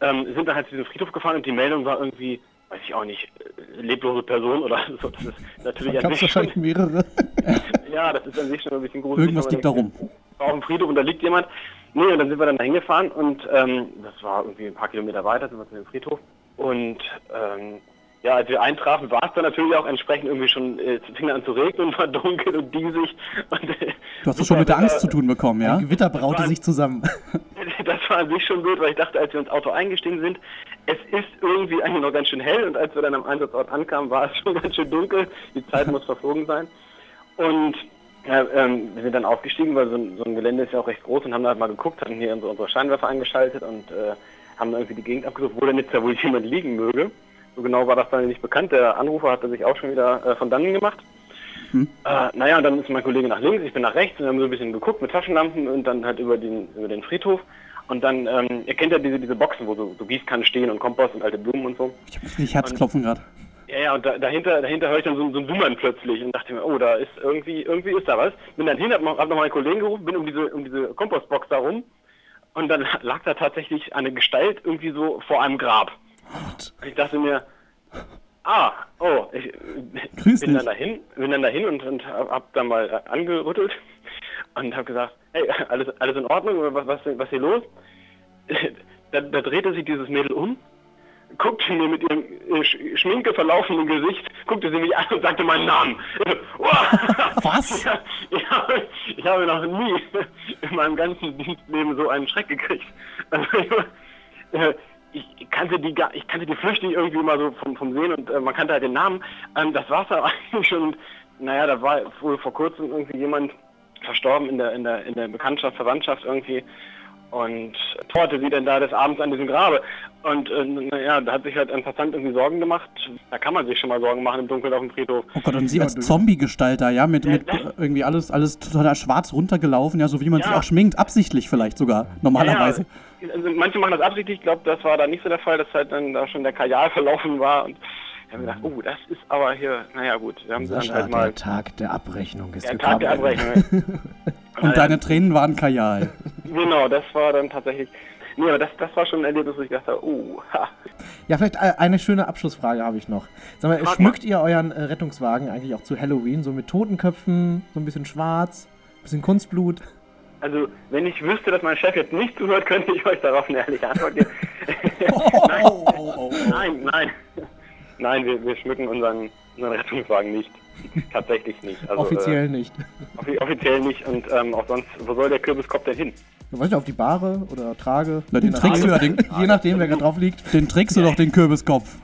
Ähm, sind dann halt zu diesem Friedhof gefahren und die Meldung war irgendwie, weiß ich auch nicht, äh, leblose Person oder so. Das ist natürlich an Gab es sich schon, wahrscheinlich mehrere. ja, das ist an sich schon ein bisschen gruselig. Irgendwas liegt da rum. Auf dem Friedhof und da liegt jemand. Nee, und dann sind wir dann da hingefahren und ähm, das war irgendwie ein paar Kilometer weiter, sind wir zu dem Friedhof. Und ähm, ja, als wir eintrafen, war es dann natürlich auch entsprechend irgendwie schon, äh, fing an zu regnen und war dunkel und diesig. Und, äh, Du hast es schon mit der Angst zu tun bekommen, ja? Ein Gewitter braute war- sich zusammen. Das war an sich schon gut, weil ich dachte, als wir ins Auto eingestiegen sind, es ist irgendwie eigentlich noch ganz schön hell und als wir dann am Einsatzort ankamen, war es schon ganz schön dunkel. Die Zeit muss verflogen sein. Und ja, ähm, wir sind dann aufgestiegen, weil so ein, so ein Gelände ist ja auch recht groß und haben da halt mal geguckt, hatten hier unsere, unsere Scheinwerfer eingeschaltet und äh, haben dann irgendwie die Gegend abgesucht, wo denn jetzt da wohl jemand liegen möge. So genau war das dann nicht bekannt. Der Anrufer hatte sich auch schon wieder äh, von dannen gemacht. Hm. Äh, naja, und dann ist mein Kollege nach links, ich bin nach rechts und haben so ein bisschen geguckt mit Taschenlampen und dann halt über den, über den Friedhof. Und dann, ähm, ihr kennt ja diese, diese Boxen, wo so, so Gießkannen stehen und Kompost und alte Blumen und so. Ich hab richtig Herzklopfen gerade. Ja, ja, und da, dahinter, dahinter höre ich dann so, so ein Summern plötzlich und dachte mir, oh, da ist irgendwie, irgendwie ist da was. Bin dann hin, hab noch, hab noch meinen Kollegen gerufen, bin um diese, um diese Kompostbox da rum und dann lag da tatsächlich eine Gestalt irgendwie so vor einem Grab. Und ich dachte mir, ah, oh, ich Grüß bin dich. dann dahin, bin dann dahin und, und hab, hab dann mal äh, angerüttelt und hab gesagt, hey, alles, alles in Ordnung, was, was, was hier los? Da, da drehte sich dieses Mädel um, guckte mir mit ihrem äh, Sch- Schminke verlaufenden Gesicht, guckte sie mich an und sagte meinen Namen. Was? Ja, ja, ich habe noch nie in meinem ganzen Dienstleben so einen Schreck gekriegt. Also, äh, ich kannte die gar, ich kannte die flüchtig irgendwie mal so vom, vom Sehen und äh, man kannte halt den Namen. Ähm, das war's dann eigentlich schon. Und, naja, da war wohl vor kurzem irgendwie jemand verstorben in der, in der, in der Bekanntschaft, Verwandtschaft irgendwie. Und torte sie denn da des Abends an diesem Grabe. Und äh, naja, da hat sich halt ein Passant irgendwie Sorgen gemacht. Da kann man sich schon mal Sorgen machen im Dunkeln auf dem Friedhof. Oh Gott, und sie als Zombie-Gestalt da, ja, mit, mit äh, irgendwie alles, alles total schwarz runtergelaufen, ja, so wie man sich Ja. auch schminkt, absichtlich vielleicht sogar, normalerweise. Ja, ja. Also manche machen das absichtlich, ich glaube, das war da nicht so der Fall, dass halt dann da schon der Kajal verlaufen war. Und ich habe gedacht, oh, das ist aber hier, naja gut, wir haben sie dann Sascha, halt mal. der Tag der Abrechnung ist Der gekommen. Tag der Abrechnung. Und deine Tränen waren Kajal. Genau, das war dann tatsächlich. Nee, aber das, das war schon ein Erlebnis, wo ich dachte, oh, ha. Ja, vielleicht äh, eine schöne Abschlussfrage habe ich noch. Sag mal, Frag schmückt ihr euren äh, Rettungswagen eigentlich auch zu Halloween? So mit Totenköpfen, so ein bisschen schwarz, bisschen Kunstblut? Also, wenn ich wüsste, dass mein Chef jetzt nicht zuhört, könnte ich euch darauf eine ehrliche Antwort geben. nein, nein, nein. Nein, wir, wir schmücken unseren, unseren Rettungswagen nicht. Tatsächlich nicht. Also, Offiziell nicht. Äh, offi offiziell nicht und ähm, auch sonst, wo soll der Kürbiskopf denn hin? Weiß ich, auf die Bahre oder Trage? Na, den Je trägst du ja, nachdem- den, Je nachdem, wer gerade drauf liegt. den trägst du doch, den Kürbiskopf.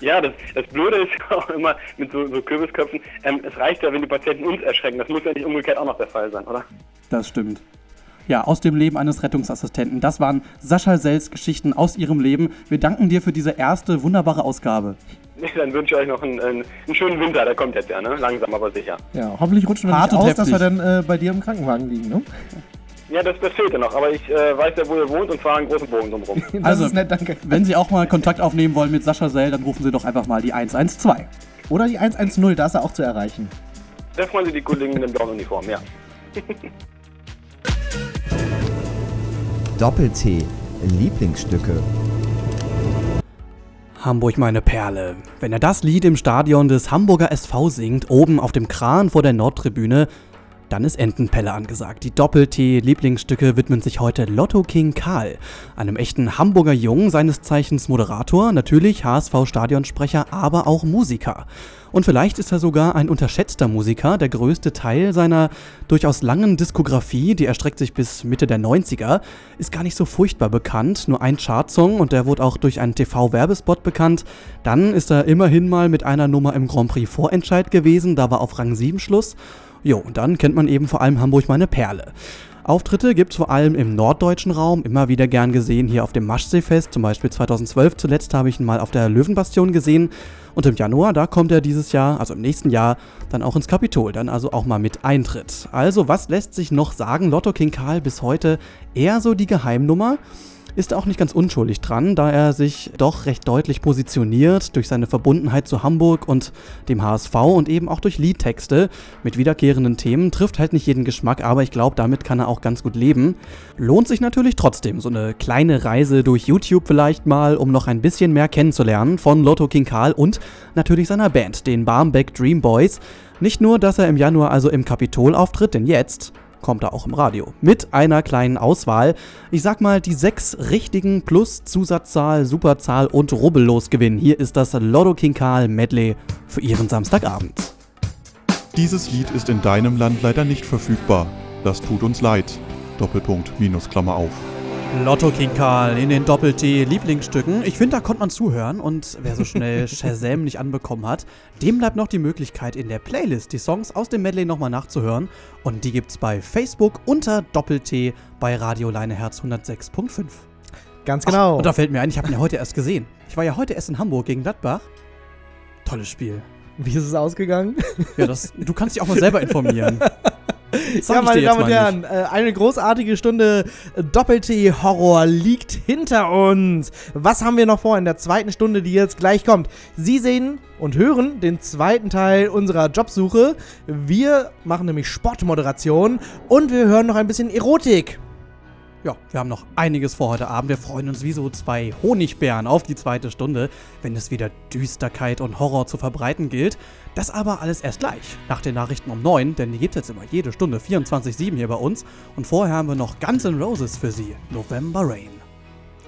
Ja, das, das Blöde ist ja auch immer mit so, so Kürbisköpfen, ähm, es reicht ja, wenn die Patienten uns erschrecken. Das muss ja nicht umgekehrt auch noch der Fall sein, oder? Das stimmt. Ja, aus dem Leben eines Rettungsassistenten. Das waren Sascha Sells Geschichten aus ihrem Leben. Wir danken dir für diese erste wunderbare Ausgabe. Dann wünsche ich euch noch einen, einen, einen schönen Winter, der kommt jetzt ja, ne? Langsam aber sicher. Ja, hoffentlich rutschen wir Hart nicht aus, dass wir heftig. dann äh, bei dir im Krankenwagen liegen, ne? Ja, das, das fehlte noch, aber ich äh, weiß ja, wo ihr wohnt und fahre einen großen Bogen drumherum. Das Also- ist nett, danke. Wenn Sie auch mal Kontakt aufnehmen wollen mit Sascha Sell, dann rufen Sie doch einfach mal die 112. Oder die 110, da ist er auch zu erreichen. Da freuen sich die Kollegen in den blauen Uniformen, ja. Doppel-T. Lieblingsstücke. Hamburg meine Perle. Wenn er das Lied im Stadion des Hamburger SV singt, oben auf dem Kran vor der Nordtribüne, dann ist Entenpelle angesagt. Die Doppel-T-Lieblingsstücke widmen sich heute Lotto King Karl, einem echten Hamburger Jungen, seines Zeichens Moderator, natürlich HSV-Stadionsprecher, aber auch Musiker. Und vielleicht ist er sogar ein unterschätzter Musiker. Der größte Teil seiner durchaus langen Diskografie, die erstreckt sich bis Mitte der 90er, ist gar nicht so furchtbar bekannt. Nur ein Chartsong und der wurde auch durch einen TV-Werbespot bekannt. Dann ist er immerhin mal mit einer Nummer im Grand Prix Vorentscheid gewesen, da war auf Rang 7 Schluss. Jo, und dann kennt man eben vor allem Hamburg meine Perle. Auftritte gibt es vor allem im norddeutschen Raum, immer wieder gern gesehen hier auf dem Maschseefest, zum Beispiel 2012 zuletzt habe ich ihn mal auf der Löwenbastion gesehen und im Januar, da kommt er dieses Jahr, also im nächsten Jahr, dann auch ins Kapitol, dann also auch mal mit Eintritt. Also was lässt sich noch sagen? Lotto King Karl bis heute eher so die Geheimnummer. Ist auch nicht ganz unschuldig dran, da er sich doch recht deutlich positioniert durch seine Verbundenheit zu Hamburg und dem HSV und eben auch durch Liedtexte mit wiederkehrenden Themen. Trifft halt nicht jeden Geschmack, aber ich glaube, damit kann er auch ganz gut leben. Lohnt sich natürlich trotzdem so eine kleine Reise durch YouTube vielleicht mal, um noch ein bisschen mehr kennenzulernen von Lotto King Karl und natürlich seiner Band, den Barmbek Dream Boys. Nicht nur, dass er im Januar also im Kapitol auftritt, denn jetzt kommt er auch im Radio. Mit einer kleinen Auswahl. Ich sag mal, die sechs richtigen plus Zusatzzahl, Superzahl und Rubbellos gewinnen. Hier ist das Lotto King Karl Medley für Ihren Samstagabend. Dieses Lied ist in deinem Land leider nicht verfügbar. Das tut uns leid. Doppelpunkt, Minus, Klammer auf. Lotto King Karl in den Doppel-T Lieblingsstücken. Ich finde, da konnte man zuhören und wer so schnell Shazam nicht anbekommen hat, dem bleibt noch die Möglichkeit in der Playlist die Songs aus dem Medley nochmal nachzuhören und die gibt's bei Facebook unter Doppel-T bei Radio Leineherz 106.5. Ganz genau. Und da fällt mir ein, ich habe ihn ja heute erst gesehen. Ich war ja heute erst in Hamburg gegen Gladbach. Tolles Spiel. Wie ist es ausgegangen? Ja, das, du kannst dich auch mal selber informieren. Ja, meine Damen und. Herren, äh, eine großartige Stunde Doppel-T-Horror liegt hinter uns. Was haben wir noch vor in der zweiten Stunde, die jetzt gleich kommt? Sie sehen und hören den zweiten Teil unserer Jobsuche. Wir machen nämlich Sportmoderation und wir hören noch ein bisschen Erotik. Ja, wir haben noch einiges vor heute Abend. Wir freuen uns wie so zwei Honigbären auf die zweite Stunde, wenn es wieder Düsterkeit und Horror zu verbreiten gilt. Das aber alles erst gleich, nach den Nachrichten um 9, denn die gibt es jetzt immer jede Stunde 24-7 hier bei uns. Und vorher haben wir noch Guns N' Roses für Sie, November Rain.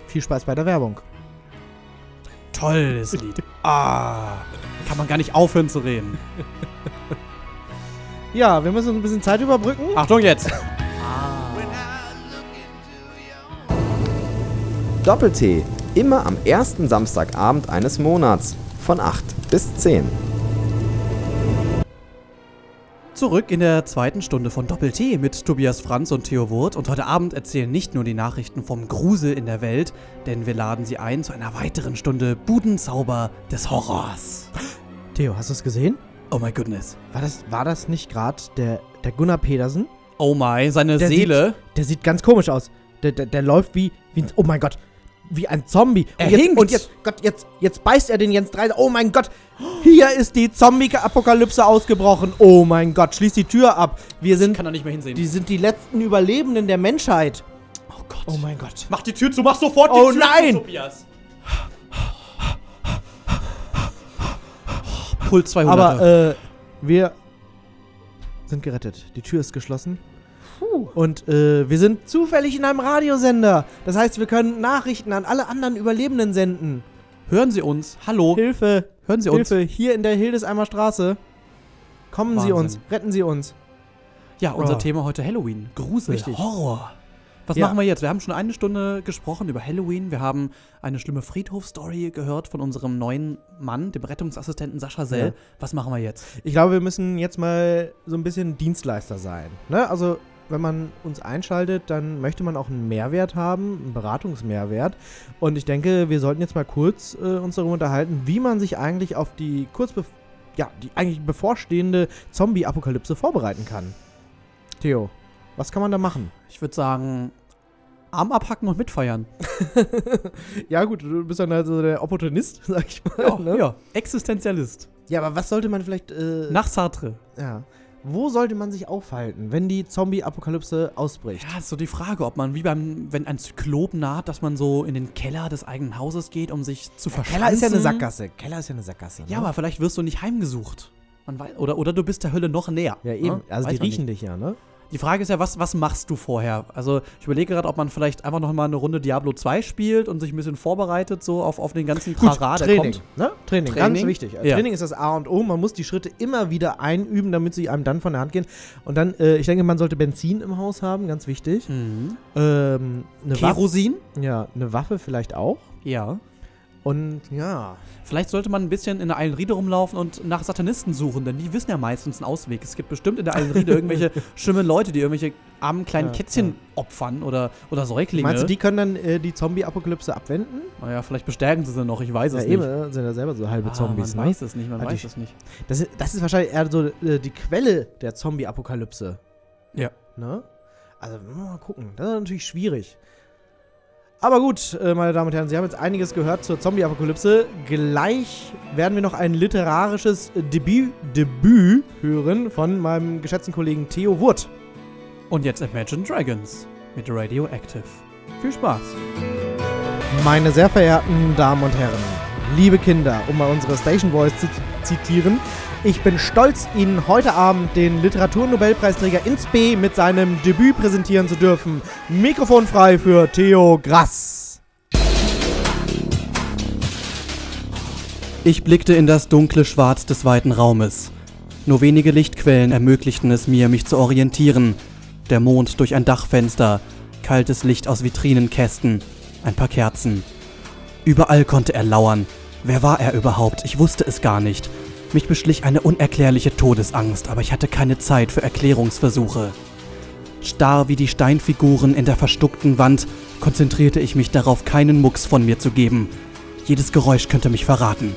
Viel Spaß bei der Werbung. Tolles Lied. Ah, kann man gar nicht aufhören zu reden. Ja, wir müssen uns ein bisschen Zeit überbrücken. Achtung jetzt! Doppel-T. Immer am ersten Samstagabend eines Monats. Von 8 bis 10. Zurück in der zweiten Stunde von Doppel-T mit Tobias Franz und Theo Wurt. Und heute Abend erzählen nicht nur die Nachrichten vom Grusel in der Welt, denn wir laden Sie ein zu einer weiteren Stunde Budenzauber des Horrors. Theo, hast du es gesehen? Oh my goodness. War das, war das nicht gerade der, der Gunnar Pedersen? Oh my, seine Der Seele. Der sieht ganz komisch aus. Der, der, der läuft wie, wie ein, oh mein Gott, wie ein Zombie. Er und jetzt, hinkt. Und jetzt, Gott, jetzt, jetzt beißt er den Jens Dreiser. Oh mein Gott, hier ist die Zombie-Apokalypse ausgebrochen. Oh mein Gott, schließ die Tür ab. Wir sind, kann er nicht mehr hinsehen. die sind die letzten Überlebenden der Menschheit. oh Gott. Oh mein Gott. Mach die Tür zu, mach sofort Oh die Tür nein! zu, Tobias. Puls 200. Aber äh, wir sind gerettet. Die Tür ist geschlossen. Und äh, wir sind zufällig in einem Radiosender. Das heißt, wir können Nachrichten an alle anderen Überlebenden senden. Hören Sie uns. Hallo. Hilfe, Hören Sie uns. Hilfe, hier in der Hildesheimer Straße. Kommen Sie Wahnsinn. uns, retten Sie uns. Ja, unser Oh. Thema heute Halloween. Grusel, Richtig. Horror. Was Ja. machen wir jetzt? Wir haben schon eine Stunde gesprochen über Halloween. Wir haben eine schlimme Friedhof-Story gehört von unserem neuen Mann, dem Rettungsassistenten Sascha Sell. Ja. Was machen wir jetzt? Ich glaube, wir müssen jetzt mal so ein bisschen Dienstleister sein. Ne? Also, wenn man uns einschaltet, dann möchte man auch einen Mehrwert haben, einen Beratungsmehrwert. Und ich denke, wir sollten jetzt mal kurz äh, uns darüber unterhalten, wie man sich eigentlich auf die kurz ja, die eigentlich bevorstehende Zombie-Apokalypse vorbereiten kann. Theo, was kann man da machen? Ich würde sagen, Arm abhacken und mitfeiern. ja, gut, du bist dann also der Opportunist, sag ich mal. Ja, ne? ja. Existenzialist. ja, aber was sollte man vielleicht. Äh, Nach Sartre. ja. Wo sollte man sich aufhalten, wenn die Zombie-Apokalypse ausbricht? Ja, ist so die Frage, ob man wie beim, wenn ein Zyklop naht, dass man so in den Keller des eigenen Hauses geht, um sich zu verschanzen. Keller ist ja eine Sackgasse. Keller ist ja eine Sackgasse. Ja, ne? aber vielleicht wirst du nicht heimgesucht. Weiß, oder, oder du bist der Hölle noch näher. Ja, eben. ne? Also Weiß die riechen nicht. dich ja, ne? Die Frage ist ja, was, was machst du vorher? Also, ich überlege gerade, ob man vielleicht einfach noch mal eine Runde Diablo 2 spielt und sich ein bisschen vorbereitet, so auf, auf den ganzen Trara, der Training, kommt. ne? Training, Training. ganz wichtig. Ja. Training ist das A und O. Man muss die Schritte immer wieder einüben, damit sie einem dann von der Hand gehen. Und dann, äh, ich denke, man sollte Benzin im Haus haben, ganz wichtig. Mhm. Ähm, eine Waffe. Kerosin? Ja, eine Waffe vielleicht auch. Ja. Und ja, Vielleicht sollte man ein bisschen in der Eilenriede rumlaufen und nach Satanisten suchen, denn die wissen ja meistens einen Ausweg. Es gibt bestimmt in der Eilenriede irgendwelche schlimmen Leute, die irgendwelche armen kleinen Ja, Kätzchen opfern oder, oder Säuglinge. meinst du, die können dann äh, die Zombie-Apokalypse abwenden? Naja, vielleicht bestärken sie sie noch, ich weiß Ja, es eben, nicht. äh, sind ja selber so halbe Ah, Zombies, man ne? weiß es nicht, man Ah, weiß die- es nicht. Das ist, das ist wahrscheinlich eher so äh, die Quelle der Zombie-Apokalypse. Ja. Ne? Also, mal gucken. Das ist natürlich schwierig. Aber gut, äh, meine Damen und Herren, Sie haben jetzt einiges gehört zur Zombie-Apokalypse. Gleich werden wir noch ein literarisches Debüt, Debüt hören von meinem geschätzten Kollegen Theo Wurt. Und jetzt Imagine Dragons mit Radioactive. Viel Spaß. Meine sehr verehrten Damen und Herren, liebe Kinder, um mal unsere Station Voice zu zitieren, ich bin stolz, Ihnen heute Abend den Literaturnobelpreisträger ins B mit seinem Debüt präsentieren zu dürfen. Mikrofon frei für Theo Grass. Ich blickte in das dunkle Schwarz des weiten Raumes. Nur wenige Lichtquellen ermöglichten es mir, mich zu orientieren. Der Mond durch ein Dachfenster, kaltes Licht aus Vitrinenkästen, ein paar Kerzen. Überall konnte er lauern. Wer war er überhaupt? Ich wusste es gar nicht. Mich beschlich eine unerklärliche Todesangst, aber ich hatte keine Zeit für Erklärungsversuche. Starr wie die Steinfiguren in der verstuckten Wand konzentrierte ich mich darauf, keinen Mucks von mir zu geben. Jedes Geräusch könnte mich verraten.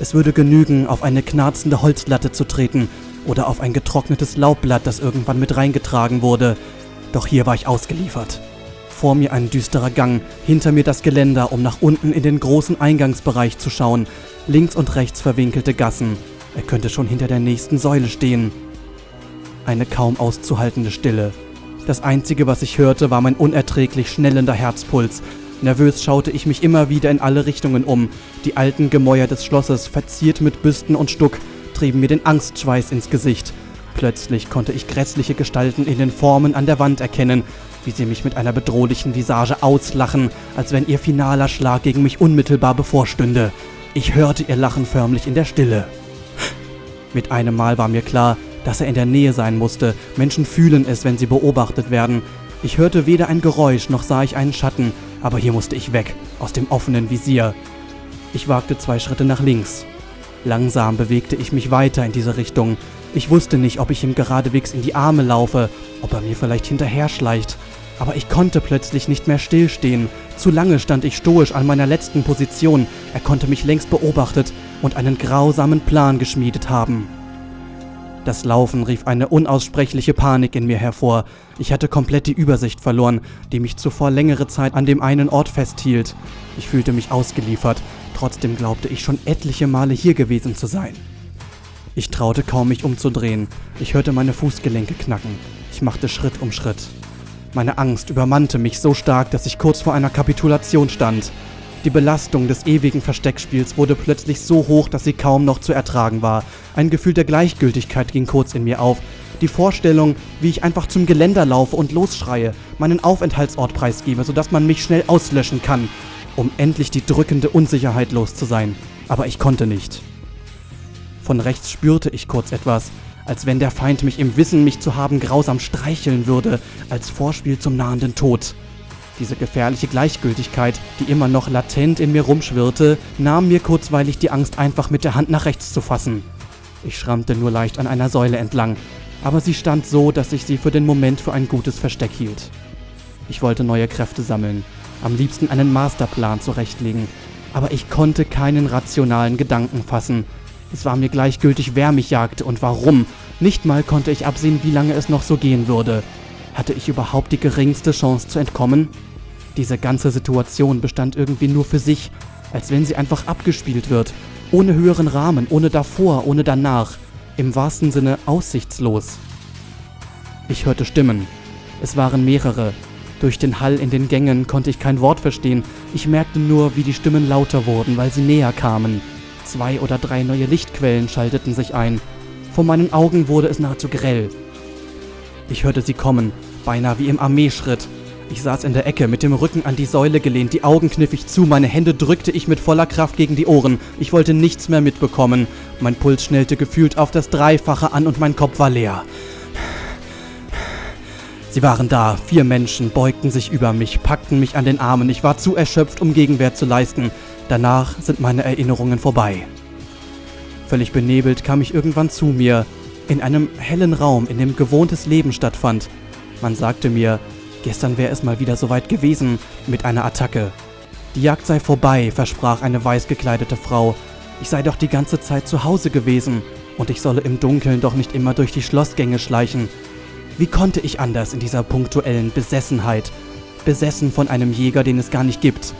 Es würde genügen, auf eine knarzende Holzlatte zu treten oder auf ein getrocknetes Laubblatt, das irgendwann mit reingetragen wurde. Doch hier war ich ausgeliefert. Vor mir ein düsterer Gang, hinter mir das Geländer, um nach unten in den großen Eingangsbereich zu schauen. Links und rechts verwinkelte Gassen. Er könnte schon hinter der nächsten Säule stehen. Eine kaum auszuhaltende Stille. Das Einzige, was ich hörte, war mein unerträglich schnellender Herzpuls. Nervös schaute ich mich immer wieder in alle Richtungen um. Die alten Gemäuer des Schlosses, verziert mit Büsten und Stuck, trieben mir den Angstschweiß ins Gesicht. Plötzlich konnte ich grässliche Gestalten in den Formen an der Wand erkennen, wie sie mich mit einer bedrohlichen Visage auslachen, als wenn ihr finaler Schlag gegen mich unmittelbar bevorstünde. Ich hörte ihr Lachen förmlich in der Stille. Mit einem Mal war mir klar, dass er in der Nähe sein musste. Menschen fühlen es, wenn sie beobachtet werden. Ich hörte weder ein Geräusch noch sah ich einen Schatten, aber hier musste ich weg, aus dem offenen Visier. Ich wagte zwei Schritte nach links. Langsam bewegte ich mich weiter in diese Richtung. Ich wusste nicht, ob ich ihm geradewegs in die Arme laufe, ob er mir vielleicht hinterher schleicht. Aber ich konnte plötzlich nicht mehr stillstehen. Zu lange stand ich stoisch an meiner letzten Position. Er konnte mich längst beobachtet und einen grausamen Plan geschmiedet haben. Das Laufen rief eine unaussprechliche Panik in mir hervor. Ich hatte komplett die Übersicht verloren, die mich zuvor längere Zeit an dem einen Ort festhielt. Ich fühlte mich ausgeliefert, trotzdem glaubte ich schon etliche Male hier gewesen zu sein. Ich traute kaum mich umzudrehen. Ich hörte meine Fußgelenke knacken. Ich machte Schritt um Schritt. Meine Angst übermannte mich so stark, dass ich kurz vor einer Kapitulation stand. Die Belastung des ewigen Versteckspiels wurde plötzlich so hoch, dass sie kaum noch zu ertragen war. Ein Gefühl der Gleichgültigkeit ging kurz in mir auf. Die Vorstellung, wie ich einfach zum Geländer laufe und losschreie, meinen Aufenthaltsort preisgebe, sodass man mich schnell auslöschen kann, um endlich die drückende Unsicherheit los zu sein. Aber ich konnte nicht. Von rechts spürte ich kurz etwas, als wenn der Feind mich im Wissen, mich zu haben, grausam streicheln würde, als Vorspiel zum nahenden Tod. Diese gefährliche Gleichgültigkeit, die immer noch latent in mir rumschwirrte, nahm mir kurzweilig die Angst, einfach mit der Hand nach rechts zu fassen. Ich schrammte nur leicht an einer Säule entlang. aber sie stand so, dass ich sie für den Moment für ein gutes Versteck hielt. Ich wollte neue Kräfte sammeln, am liebsten einen Masterplan zurechtlegen, aber ich konnte keinen rationalen Gedanken fassen. Es war mir gleichgültig, wer mich jagte und warum. Nicht mal konnte ich absehen, wie lange es noch so gehen würde. Hatte ich überhaupt die geringste Chance zu entkommen? Diese ganze Situation bestand irgendwie nur für sich, als wenn sie einfach abgespielt wird, ohne höheren Rahmen, ohne davor, ohne danach, im wahrsten Sinne aussichtslos. Ich hörte Stimmen. Es waren mehrere. Durch den Hall in den Gängen konnte ich kein Wort verstehen. Ich merkte nur, wie die Stimmen lauter wurden, weil sie näher kamen. Zwei oder drei neue Lichtquellen schalteten sich ein. Vor meinen Augen wurde es nahezu grell. Ich hörte sie kommen, beinahe wie im Armeeschritt. Ich saß in der Ecke, mit dem Rücken an die Säule gelehnt, die Augen kniff ich zu, meine Hände drückte ich mit voller Kraft gegen die Ohren. Ich wollte nichts mehr mitbekommen. Mein Puls schnellte gefühlt auf das Dreifache an und mein Kopf war leer. Sie waren da, vier Menschen beugten sich über mich, packten mich an den Armen. Ich war zu erschöpft, um Gegenwehr zu leisten. Danach sind meine Erinnerungen vorbei. Völlig benebelt kam ich irgendwann zu mir, in einem hellen Raum, in dem gewohntes Leben stattfand. Man sagte mir, gestern wäre es mal wieder soweit gewesen mit einer Attacke. Die Jagd sei vorbei, versprach eine weiß gekleidete Frau. Ich sei doch die ganze Zeit zu Hause gewesen und ich solle im Dunkeln doch nicht immer durch die Schlossgänge schleichen. Wie konnte ich anders in dieser punktuellen Besessenheit? Besessen von einem Jäger, den es gar nicht gibt.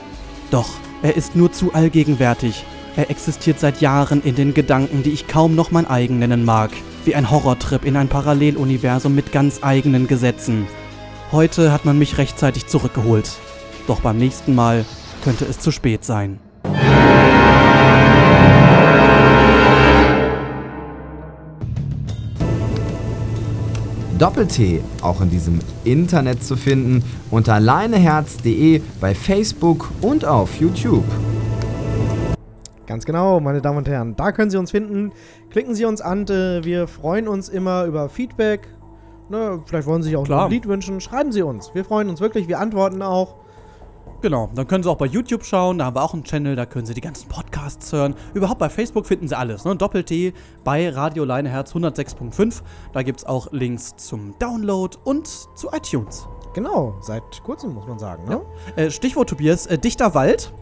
Doch, er ist nur zu allgegenwärtig. Er existiert seit Jahren in den Gedanken, die ich kaum noch mein eigen nennen mag. Wie ein Horrortrip in ein Paralleluniversum mit ganz eigenen Gesetzen. Heute hat man mich rechtzeitig zurückgeholt. Doch beim nächsten Mal könnte es zu spät sein. Doppel-T auch in diesem Internet zu finden unter leineherz.de bei Facebook und auf YouTube. Ganz genau, meine Damen und Herren. Da können Sie uns finden. Klicken Sie uns an. äh, Wir freuen uns immer über Feedback. Ne, vielleicht wollen Sie sich auch Klar. ein Lied wünschen. Schreiben Sie uns. Wir freuen uns wirklich. Wir antworten auch. Genau, dann können Sie auch bei YouTube schauen, da haben wir auch einen Channel, da können Sie die ganzen Podcasts hören. Überhaupt bei Facebook finden Sie alles, ne? Doppel-T bei Radio Leineherz 106.5. Da gibt es auch Links zum Download und zu iTunes. Genau, seit kurzem muss man sagen. Ne? Äh, Stichwort Tobias, äh, dichter Wald.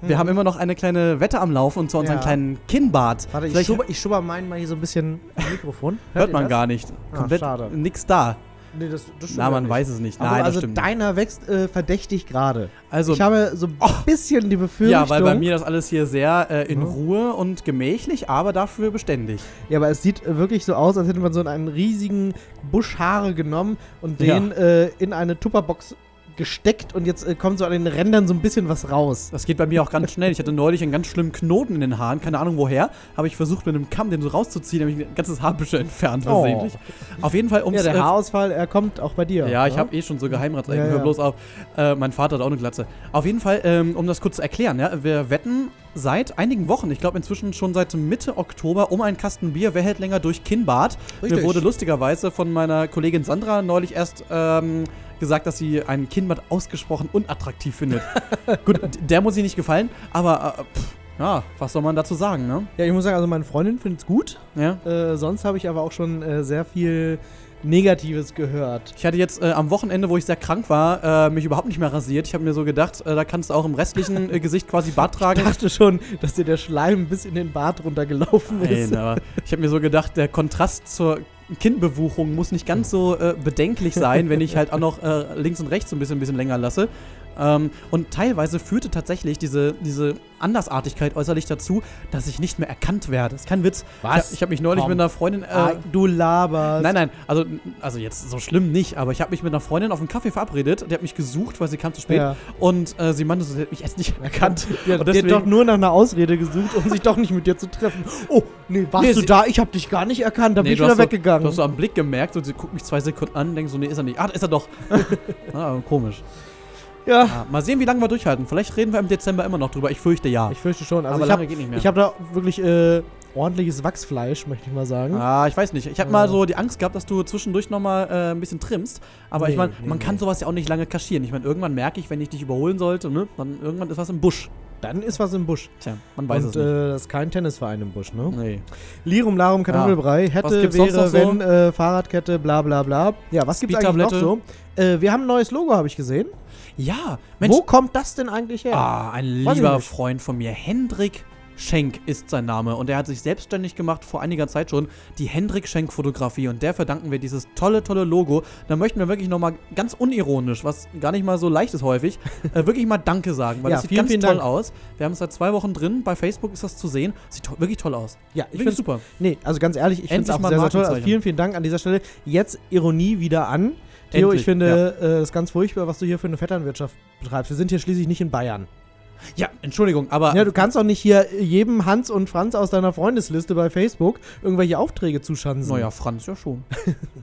Wir haben immer noch eine kleine Wette am Laufen und zwar unseren Ja. kleinen Kinnbart. Warte, ich Vielleicht schubber, ich schubber meinen mal hier so ein bisschen Mikrofon. hört ihr man das? gar nicht. Ah, Komplett schade. nix da. Nee, das, das stimmt Na, ja man nicht. weiß es nicht. Aber Nein, das also stimmt deiner wächst äh, verdächtig gerade. Also, ich habe so ein Oh. bisschen die Befürchtung. ja, weil bei mir das alles hier sehr äh, in Ja. Ruhe und gemächlich, aber dafür beständig. Ja, aber es sieht äh, wirklich so aus, als hätte man so einen riesigen Busch Haare genommen und Ja. den äh, in eine Tupperbox gesteckt und jetzt äh, kommt so an den Rändern so ein bisschen was raus. Das geht bei mir auch ganz schnell. Ich hatte neulich einen ganz schlimmen Knoten in den Haaren, keine Ahnung woher. Habe ich versucht mit einem Kamm den so rauszuziehen, habe ich ein ganzes Haarbüschel entfernt Oh. versehentlich. Auf jeden Fall ums Ja, der äh, Haarausfall, er kommt auch bei dir. Ja, ich ne? habe eh schon so Geheimratsecken, Ja, hör ja. bloß auf. Äh, mein Vater hat auch eine Glatze. Auf jeden Fall, ähm, um das kurz zu erklären, ja, wir wetten seit einigen Wochen, ich glaube inzwischen schon seit Mitte Oktober, um einen Kasten Bier. Wer hält länger durch Kinnbad? Richtig. Mir wurde lustigerweise von meiner Kollegin Sandra neulich erst ähm, gesagt, dass sie einen Kinnbad ausgesprochen unattraktiv findet. Gut, der muss ihr nicht gefallen, aber äh, pff, ja, was soll man dazu sagen, ne? Ja, ich muss sagen, also meine Freundin findet es gut. Ja. Äh, sonst habe ich aber auch schon äh, sehr viel Negatives gehört. Ich hatte jetzt äh, am Wochenende, wo ich sehr krank war, äh, mich überhaupt nicht mehr rasiert. Ich habe mir so gedacht, äh, da kannst du auch im restlichen äh, Gesicht quasi Bart tragen. Ich dachte schon, dass dir der Schleim bis in den Bart runtergelaufen ist. Nein, aber ich habe mir so gedacht, der Kontrast zur Kinnbebuchung muss nicht ganz so äh, bedenklich sein, wenn ich halt auch noch äh, links und rechts so ein bisschen, ein bisschen länger lasse. Ähm, und teilweise führte tatsächlich diese, diese Andersartigkeit äußerlich dazu, dass ich nicht mehr erkannt werde. Das ist kein Witz. Was? Ich, ich habe mich neulich Komm. mit einer Freundin. Äh, Ah, du laberst. Nein, nein, also, also jetzt so schlimm nicht, aber ich habe mich mit einer Freundin auf einen Kaffee verabredet, die hat mich gesucht, weil sie kam zu spät Ja. und äh, sie meinte, sie hat mich jetzt nicht erkannt. Die hat, und die hat deswegen, doch nur nach einer Ausrede gesucht, um sich doch nicht mit dir zu treffen. Oh, nee, warst Nee, du da? Ich hab dich gar nicht erkannt, da bin Nee, ich du wieder so- weggegangen. Du hast so am Blick gemerkt und sie guckt mich zwei Sekunden an und denkt so, nee, ist er nicht. Ah, da ist er doch. ah, komisch. Ja, Ah, mal sehen, wie lange wir durchhalten. Vielleicht reden wir im Dezember immer noch drüber. Ich fürchte ja. ich fürchte schon. Also aber ich lange habe geht nicht mehr. hab da wirklich äh, ordentliches Wachsfleisch, möchte ich mal sagen. ah, ich weiß nicht. Ich habe Ja. mal so die Angst gehabt, dass du zwischendurch nochmal äh, ein bisschen trimmst. Aber ich Nee, meine, nee, man kann nee. sowas ja auch nicht lange kaschieren. Ich meine, irgendwann merke ich, wenn ich dich überholen sollte, ne, dann irgendwann ist was im Busch. dann ist was im Busch. Tja, man weiß Und es nicht. äh, das ist kein Tennisverein im Busch, ne? nee. Lirum, Larum, Kartoffelbrei, Was hätte, wäre, noch so? wenn, äh, Fahrradkette, bla bla bla. Ja, was gibt's eigentlich noch so? Äh, wir haben ein neues Logo, habe ich gesehen. Ja, Mensch. Wo kommt das denn eigentlich her? Ah, ein lieber. Freund von mir, Hendrik Schenk ist sein Name und er hat sich selbstständig gemacht vor einiger Zeit schon, die Hendrik Schenk Fotografie und der verdanken wir dieses tolle, tolle Logo. Da möchten wir wirklich nochmal ganz unironisch, was gar nicht mal so leicht ist häufig, äh, wirklich mal Danke sagen, weil Ja, das sieht vielen, ganz vielen toll Dank. aus. Wir haben es seit zwei Wochen drin, bei Facebook ist das zu sehen, sieht wirklich toll aus. Ja, ich finde super. Nee, also ganz ehrlich, ich finde es auch mal sehr, sehr toll. Also vielen, vielen Dank an dieser Stelle. Jetzt Ironie wieder an. Theo, ich finde es ist ganz furchtbar, was du hier für eine Vetternwirtschaft betreibst. Wir sind hier schließlich nicht in Bayern. Ja, Entschuldigung, aber Ja, du kannst doch nicht hier jedem Hans und Franz aus deiner Freundesliste bei Facebook irgendwelche Aufträge zuschanzen. Naja, Franz ja schon.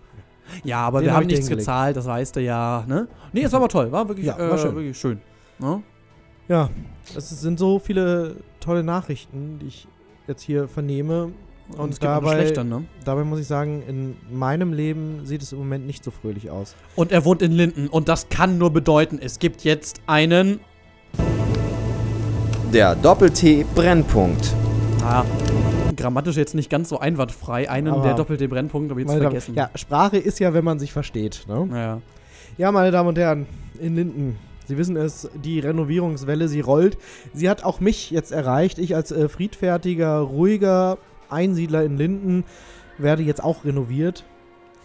ja, aber Den wir hab haben nichts hingelegt. gezahlt, das weißt du ja, ne? Nee, es war aber toll, war wirklich, Ja, war äh, schön. wirklich schön. Ne? Ja, es sind so viele tolle Nachrichten, die ich jetzt hier vernehme. Und, es gibt auch dabei, schlechter, ne? dabei muss ich sagen, in meinem Leben sieht es im Moment nicht so fröhlich aus. Und er wohnt in Linden und das kann nur bedeuten, es gibt jetzt einen. Der Doppel-T-Brennpunkt. Ah, grammatisch jetzt nicht ganz so einwandfrei. Einen Aber- der doppelte Brennpunkt, habe ich jetzt Meine Damen- vergessen. ja, Sprache ist ja, wenn man sich versteht. Ne? Ja. Ja, meine Damen und Herren, in Linden. Sie wissen es, die Renovierungswelle, sie rollt. Sie hat auch mich jetzt erreicht. Ich als äh, friedfertiger, ruhiger Einsiedler in Linden werde jetzt auch renoviert.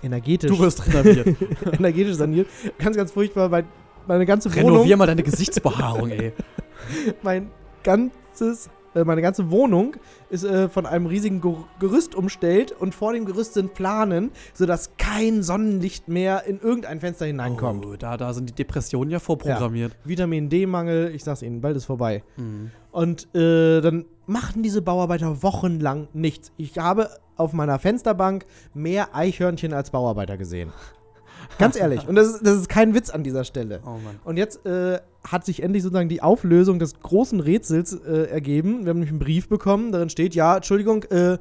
Energetisch. Du wirst renoviert. energetisch saniert. Ganz, ganz furchtbar. Mein, meine ganze Wohnung. Renovier mal deine Gesichtsbehaarung, ey. mein ganzes, äh, meine ganze Wohnung ist äh, von einem riesigen Ger Gerüst umstellt und vor dem Gerüst sind Planen, sodass kein Sonnenlicht mehr in irgendein Fenster hineinkommt. Oh, da, da sind die Depressionen ja vorprogrammiert. Vitamin D-Mangel, ich sag's Ihnen, bald ist vorbei. Mhm. Und äh, dann machen diese Bauarbeiter wochenlang nichts. Ich habe auf meiner Fensterbank mehr Eichhörnchen als Bauarbeiter gesehen. Ganz ehrlich. Und das ist, das ist kein Witz an dieser Stelle. Oh Mann. Und jetzt äh, hat sich endlich sozusagen die Auflösung des großen Rätsels äh, ergeben. Wir haben nämlich einen Brief bekommen, darin steht, ja, Entschuldigung, äh,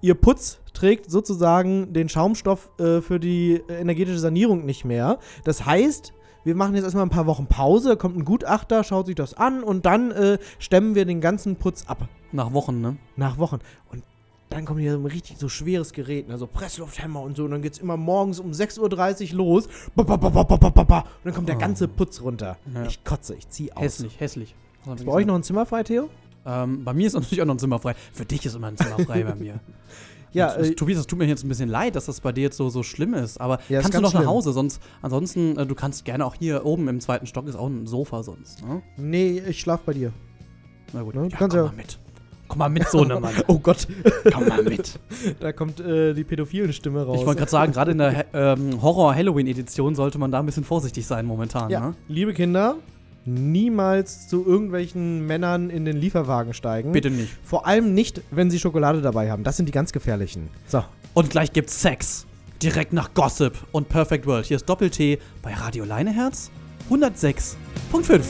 Ihr Putz trägt sozusagen den Schaumstoff äh, für die äh, energetische Sanierung nicht mehr. Das heißt, wir machen jetzt erstmal ein paar Wochen Pause, kommt ein Gutachter, schaut sich das an und dann äh, stemmen wir den ganzen Putz ab. Nach Wochen, ne? Nach Wochen. Und dann kommt hier so ein richtig so schweres Gerät, ne? so Presslufthämmer und so. Und dann geht's immer morgens um 6.30 Uhr los. Ba, ba, ba. Und dann kommt der Oh. ganze Putz runter. Ja. Ich kotze, ich zieh aus. Hässlich, hässlich. Ist bei euch noch ein Zimmer frei, Theo? Ähm, bei mir ist natürlich auch noch ein Zimmer frei. Für dich ist immer ein Zimmer frei bei mir. Ja, Und, äh, Tobias, es tut mir jetzt ein bisschen leid, dass das bei dir jetzt so, so schlimm ist. Aber Ja, ist kannst du ganz noch nach schlimm. Hause? Sonst, ansonsten, äh, du kannst gerne auch hier oben im zweiten Stock ist auch ein Sofa sonst. Ne? Nee, ich schlaf bei dir. Na gut, Ne, du ja, kannst komm ja- mal mit. Komm mal mit, Sohnemann. Mann. Oh Gott, komm mal mit. da kommt äh, die pädophilen Stimme raus. Ich wollte gerade sagen, gerade in der ähm, Horror-Halloween-Edition sollte man da ein bisschen vorsichtig sein momentan. ja, Ne? liebe Kinder, niemals zu irgendwelchen Männern in den Lieferwagen steigen. Bitte nicht. Vor allem nicht, wenn sie Schokolade dabei haben. Das sind die ganz gefährlichen. So. Und gleich gibt's Sex. Direkt nach Gossip und Perfect World. Hier ist Doppel-T bei Radio Leineherz 106.5.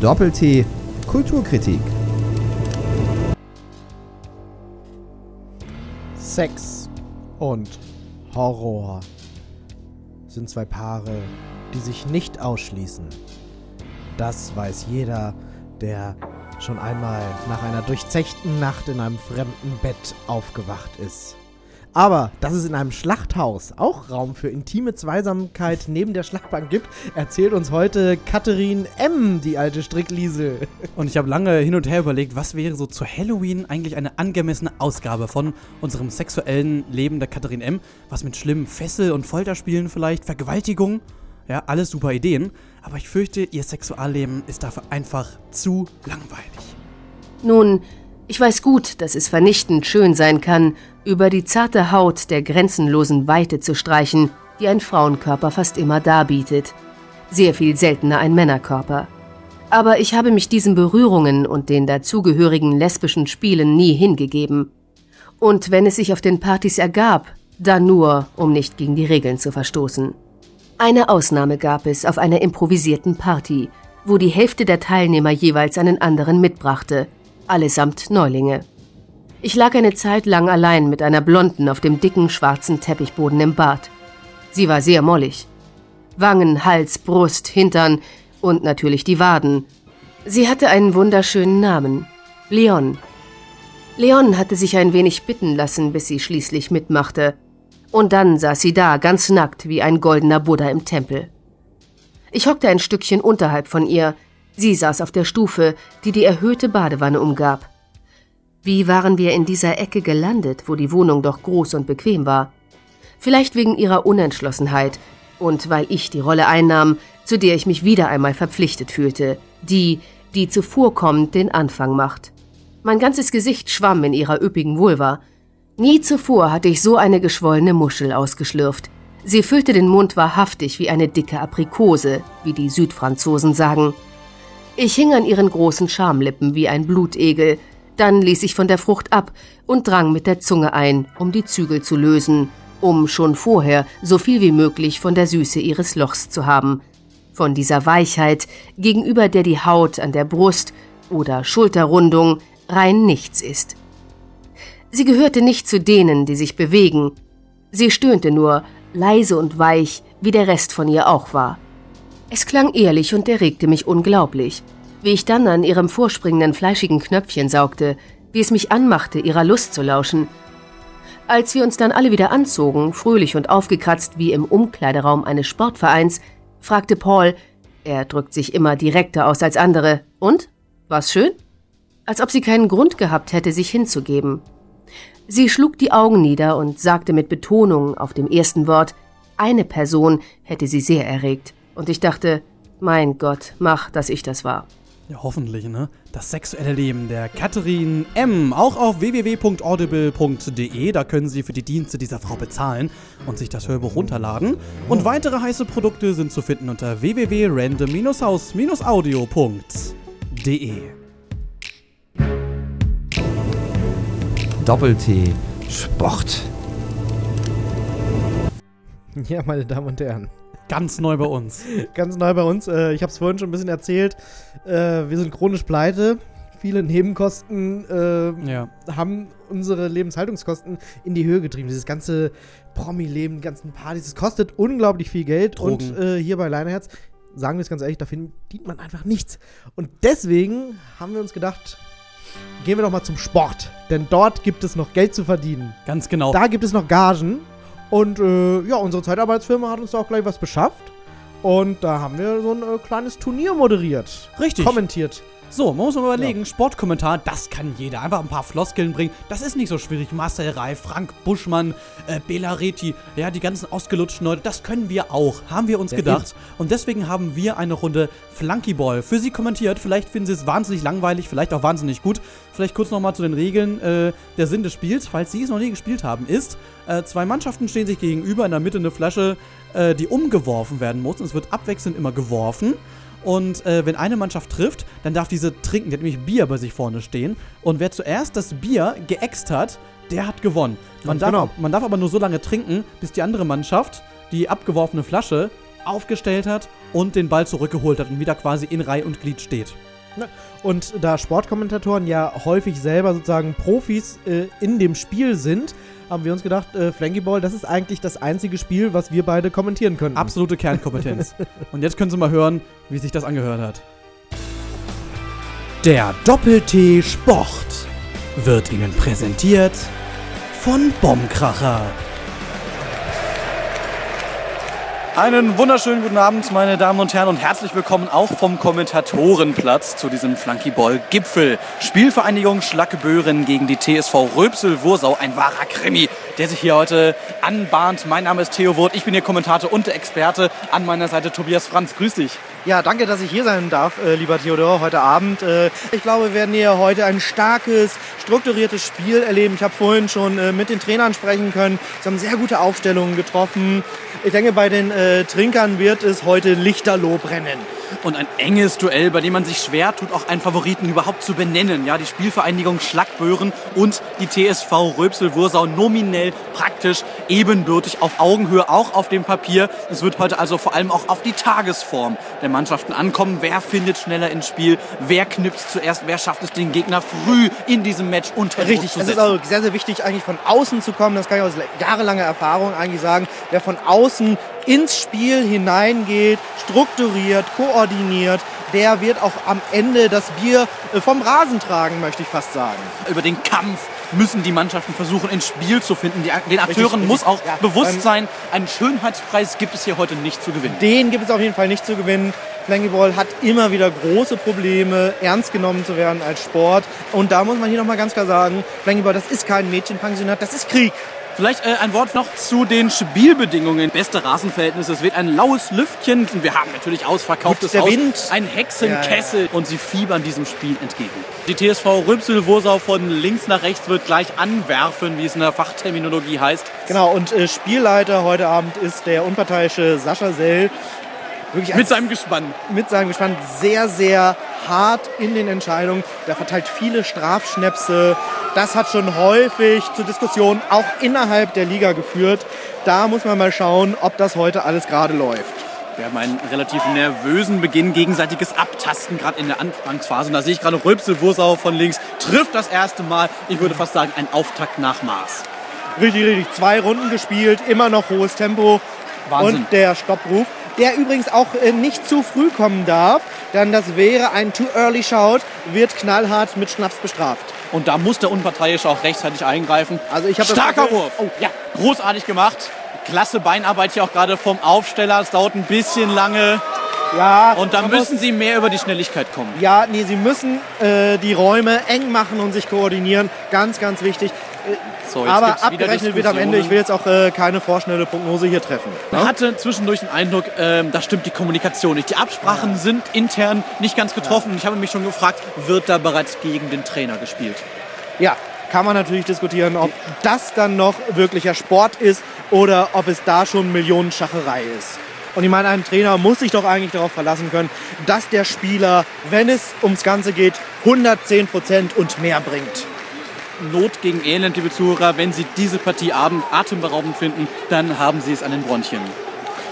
Doppel-T Kulturkritik. Sex und Horror sind zwei Paare, die sich nicht ausschließen. Das weiß jeder, der schon einmal nach einer durchzechten Nacht in einem fremden Bett aufgewacht ist. Aber dass es in einem Schlachthaus auch Raum für intime Zweisamkeit neben der Schlachtbank gibt, erzählt uns heute Katharin M., die alte Strickliesel. Und ich habe lange hin und her überlegt, was wäre so zu Halloween eigentlich eine angemessene Ausgabe von unserem sexuellen Leben der Katharin M. Was mit schlimmen Fessel- und Folterspielen vielleicht, Vergewaltigung. Ja, alles super Ideen. Aber ich fürchte, ihr Sexualleben ist dafür einfach zu langweilig. Nun, ich weiß gut, dass es vernichtend schön sein kann, über die zarte Haut der grenzenlosen Weite zu streichen, die ein Frauenkörper fast immer darbietet. Sehr viel seltener ein Männerkörper. Aber ich habe mich diesen Berührungen und den dazugehörigen lesbischen Spielen nie hingegeben. Und wenn es sich auf den Partys ergab, dann nur, um nicht gegen die Regeln zu verstoßen. Eine Ausnahme gab es auf einer improvisierten Party, wo die Hälfte der Teilnehmer jeweils einen anderen mitbrachte, allesamt Neulinge. Ich lag eine Zeit lang allein mit einer Blonden auf dem dicken schwarzen Teppichboden im Bad. Sie war sehr mollig. Wangen, Hals, Brust, Hintern und natürlich die Waden. Sie hatte einen wunderschönen Namen. Leon. Leon hatte sich ein wenig bitten lassen, bis sie schließlich mitmachte. Und dann saß sie da, ganz nackt, wie ein goldener Buddha im Tempel. Ich hockte ein Stückchen unterhalb von ihr. Sie saß auf der Stufe, die die erhöhte Badewanne umgab. Wie waren wir in dieser Ecke gelandet, wo die Wohnung doch groß und bequem war? Vielleicht wegen ihrer Unentschlossenheit und weil ich die Rolle einnahm, zu der ich mich wieder einmal verpflichtet fühlte, die, die zuvorkommend den Anfang macht. Mein ganzes Gesicht schwamm in ihrer üppigen Vulva. Nie zuvor hatte ich so eine geschwollene Muschel ausgeschlürft. Sie füllte den Mund wahrhaftig wie eine dicke Aprikose, wie die Südfranzosen sagen. Ich hing an ihren großen Schamlippen wie ein Blutegel, dann ließ ich von der Frucht ab und drang mit der Zunge ein, um die Zügel zu lösen, um schon vorher so viel wie möglich von der Süße ihres Lochs zu haben, von dieser Weichheit, gegenüber der die Haut an der Brust oder Schulterrundung rein nichts ist. Sie gehörte nicht zu denen, die sich bewegen. Sie stöhnte nur, leise und weich, wie der Rest von ihr auch war. Es klang ehrlich und erregte mich unglaublich, wie ich dann an ihrem vorspringenden fleischigen Knöpfchen saugte, wie es mich anmachte, ihrer Lust zu lauschen. Als wir uns dann alle wieder anzogen, fröhlich und aufgekratzt wie im Umkleideraum eines Sportvereins, fragte Paul, er drückt sich immer direkter aus als andere, und? War's schön? Als ob sie keinen Grund gehabt hätte, sich hinzugeben. Sie schlug die Augen nieder und sagte mit Betonung auf dem ersten Wort, eine Person hätte sie sehr erregt. Und ich dachte, mein Gott, mach, dass ich das war. Ja, hoffentlich, ne? Das sexuelle Leben der Katharin M. Auch auf www.audible.de. Da können Sie für die Dienste dieser Frau bezahlen und sich das Hörbuch runterladen. Und weitere heiße Produkte sind zu finden unter www.random-haus-audio.de. Doppel-T Sport. Ja, meine Damen und Herren. Ganz neu bei uns. Ganz neu bei uns. Äh, ich habe es vorhin schon ein bisschen erzählt. Äh, wir sind chronisch pleite. Viele Nebenkosten äh, Ja. haben unsere Lebenshaltungskosten in die Höhe getrieben. Dieses ganze Promi-Leben, die ganzen Partys, das kostet unglaublich viel Geld. Drogen. Und äh, hier bei Leineherz, sagen wir es ganz ehrlich, da verdient man einfach nichts. Und deswegen haben wir uns gedacht, gehen wir doch mal zum Sport. Denn dort gibt es noch Geld zu verdienen. Ganz genau. Da gibt es noch Gagen. Und äh, ja, unsere Zeitarbeitsfirma hat uns da auch gleich was beschafft. Und da haben wir so ein äh, kleines Turnier moderiert. Richtig. Kommentiert. So, man muss mal überlegen, Sportkommentar, das kann jeder. Einfach ein paar Floskeln bringen. Das ist nicht so schwierig. Marcel Reif, Frank Buschmann, äh, Bela Reti, ja, die ganzen ausgelutschten Leute, das können wir auch. Haben wir uns Ja, gedacht. Und deswegen haben wir eine Runde Flunkyball für Sie kommentiert. Vielleicht finden Sie es wahnsinnig langweilig, vielleicht auch wahnsinnig gut. Vielleicht kurz nochmal zu den Regeln. Äh, der Sinn des Spiels, falls Sie es noch nie gespielt haben, ist, äh, zwei Mannschaften stehen sich gegenüber, in der Mitte eine Flasche, äh, die umgeworfen werden muss. Und es wird abwechselnd immer geworfen. Und äh, wenn eine Mannschaft trifft, dann darf diese trinken. Die hat nämlich Bier bei sich vorne stehen. Und wer zuerst das Bier geäxt hat, der hat gewonnen. Man darf, genau. man darf aber nur so lange trinken, bis die andere Mannschaft die abgeworfene Flasche aufgestellt hat und den Ball zurückgeholt hat und wieder quasi in Reihe und Glied steht. Und da Sportkommentatoren ja häufig selber sozusagen Profis äh, in dem Spiel sind, haben wir uns gedacht, äh, Flankyball, das ist eigentlich das einzige Spiel, was wir beide kommentieren können. Absolute Kernkompetenz. und jetzt können Sie mal hören, wie sich das angehört hat. Der Doppel-T Sport wird Ihnen präsentiert von Bombkracher. Einen wunderschönen guten Abend, meine Damen und Herren, und herzlich willkommen auch vom Kommentatorenplatz zu diesem Flunkyball-Gipfel. Spielvereinigung Schlackeböhren gegen die TSV Röpsel-Wursau. Ein wahrer Krimi, der sich hier heute anbahnt. Mein Name ist Theo Wurt, ich bin Ihr Kommentator und Experte. An meiner Seite Tobias Franz. Grüß dich. Ja, danke, dass ich hier sein darf, äh, lieber Theodor, heute Abend. Äh, ich glaube, wir werden hier heute ein starkes, strukturiertes Spiel erleben. Ich habe vorhin schon äh, mit den Trainern sprechen können. Sie haben sehr gute Aufstellungen getroffen. Ich denke, bei den äh, Trinkern wird es heute Lichterloh brennen. Und ein enges Duell, bei dem man sich schwer tut, auch einen Favoriten überhaupt zu benennen. Ja, die Spielvereinigung Schlackböhren und die TSV Röpsel-Wursau nominell praktisch ebenbürtig auf Augenhöhe, auch auf dem Papier. Es wird heute also vor allem auch auf die Tagesform der Mannschaften ankommen. Wer findet schneller ins Spiel? Wer knipst zuerst? Wer schafft es, den Gegner früh in diesem Match unter Richtig, zu es ist auch sehr, sehr wichtig, eigentlich von außen zu kommen. Das kann ich aus jahrelanger Erfahrung eigentlich sagen. Wer von außen ins Spiel hineingeht, strukturiert, koordiniert, der wird auch am Ende das Bier äh, vom Rasen tragen, möchte ich fast sagen. Über den Kampf müssen die Mannschaften versuchen, ins Spiel zu finden. Die, den Akteuren Richtig, muss auch ja. bewusst Ähm, sein, einen Schönheitspreis gibt es hier heute nicht zu gewinnen. Den gibt es auf jeden Fall nicht zu gewinnen. Flankyball hat immer wieder große Probleme, ernst genommen zu werden als Sport. Und da muss man hier nochmal ganz klar sagen, Flankyball, das ist kein Mädchenpensionat, das ist Krieg. Vielleicht äh, ein Wort noch zu den Spielbedingungen. Beste Rasenverhältnisse. Es wird ein laues Lüftchen. Und wir haben natürlich ausverkauftes Der Haus. Wind. Ein Hexenkessel. Und sie fiebern diesem Spiel entgegen. Die TSV Rübsel-Wursau von links nach rechts wird gleich anwerfen, wie es in der Fachterminologie heißt. Genau, und äh, Spielleiter heute Abend ist der unparteiische Sascha Sell. Wirklich Mit seinem Gespann. mit seinem Gespann sehr, sehr hart in den Entscheidungen. Der verteilt viele Strafschnäpse. Das hat schon häufig zu Diskussionen auch innerhalb der Liga geführt. Da muss man mal schauen, ob das heute alles gerade läuft. Wir haben einen relativ nervösen Beginn, gegenseitiges Abtasten, gerade in der Anfangsphase. Und da sehe ich gerade Rülpsel-Wursau von links, trifft das erste Mal. Ich würde fast sagen, ein Auftakt nach Maß. Richtig, richtig. Zwei Runden gespielt, immer noch hohes Tempo. Wahnsinn. Und der Stoppruf, der übrigens auch äh, nicht zu früh kommen darf, denn das wäre ein Too Early Shout, wird knallhart mit Schnaps bestraft. Und da muss der Unparteiische auch rechtzeitig eingreifen. Also ich Starker Wurf. Oh, ja, großartig gemacht. Klasse Beinarbeit hier auch gerade vom Aufsteller. Es dauert ein bisschen lange. Ja, Und da man müssen sie mehr über die Schnelligkeit kommen. Ja, nee, sie müssen äh, die Räume eng machen und sich koordinieren. Ganz, ganz wichtig. Äh, So, jetzt Aber abgerechnet wird am Ende. Ich will jetzt auch äh, keine vorschnelle Prognose hier treffen. Man hatte zwischendurch den Eindruck, ähm, da stimmt die Kommunikation nicht. Die Absprachen sind intern nicht ganz getroffen. Und ich habe mich schon gefragt, wird da bereits gegen den Trainer gespielt? Ja, kann man natürlich diskutieren, ob das dann noch wirklicher Sport ist oder ob es da schon Millionenschacherei ist. Und ich meine, ein Trainer muss sich doch eigentlich darauf verlassen können, dass der Spieler, wenn es ums Ganze geht, 110 Prozent und mehr bringt. Not gegen Elend, liebe Zuhörer. Wenn Sie diese Partie atemberaubend finden, dann haben Sie es an den Bronchien.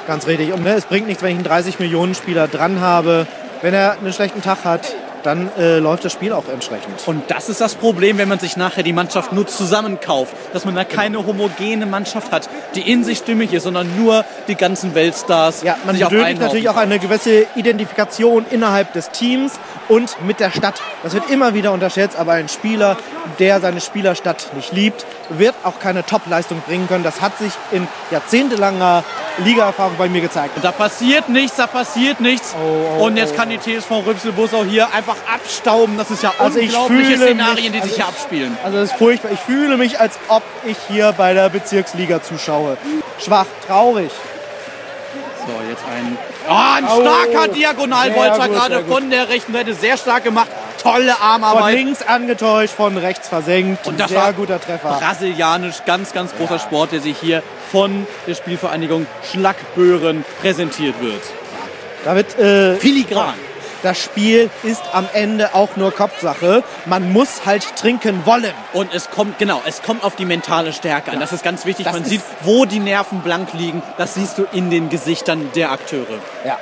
Ganz richtig. Und ne, es bringt nichts, wenn ich einen 30 Millionen Spieler dran habe. Wenn er einen schlechten Tag hat, dann äh, läuft das Spiel auch entsprechend. Und das ist das Problem, wenn man sich nachher die Mannschaft nur zusammenkauft. Dass man da keine homogene Mannschaft hat, die in sich stimmig ist, sondern nur die ganzen Weltstars. Ja, man benötigt natürlich auch eine gewisse Identifikation innerhalb des Teams und mit der Stadt. Das wird immer wieder unterschätzt, aber ein Spieler, der seine Spielerstadt nicht liebt, wird auch keine Top-Leistung bringen können. Das hat sich in jahrzehntelanger Ligaerfahrung bei mir gezeigt. Da passiert nichts, da passiert nichts. oh, und jetzt oh. kann die TSV Rübsel-Bussau hier einfach abstauben. Das ist ja Also ich unglaubliche Szenarien, die mich- sich hier also abspielen. Also das ist furchtbar. Ich fühle mich, als ob ich hier bei der Bezirksliga zuschaue. Schwach, traurig. So, jetzt ein, oh, ein starker Diagonalbolzer Sehr gut, gerade von der rechten Seite. Sehr stark gemacht. Tolle Von Armarbeit. links angetäuscht, von rechts versenkt. Und das Sehr war guter Treffer. Brasilianisch, ganz, ganz großer Sport, der sich hier von der Spielvereinigung Schlackböhren präsentiert wird. Da wird äh, Filigran. Das Spiel ist am Ende auch nur Kopfsache. Man muss halt trinken wollen. Und es kommt, genau, es kommt auf die mentale Stärke an. Das ist ganz wichtig. Das Man sieht, wo die Nerven blank liegen. Das siehst du in den Gesichtern der Akteure. Ja.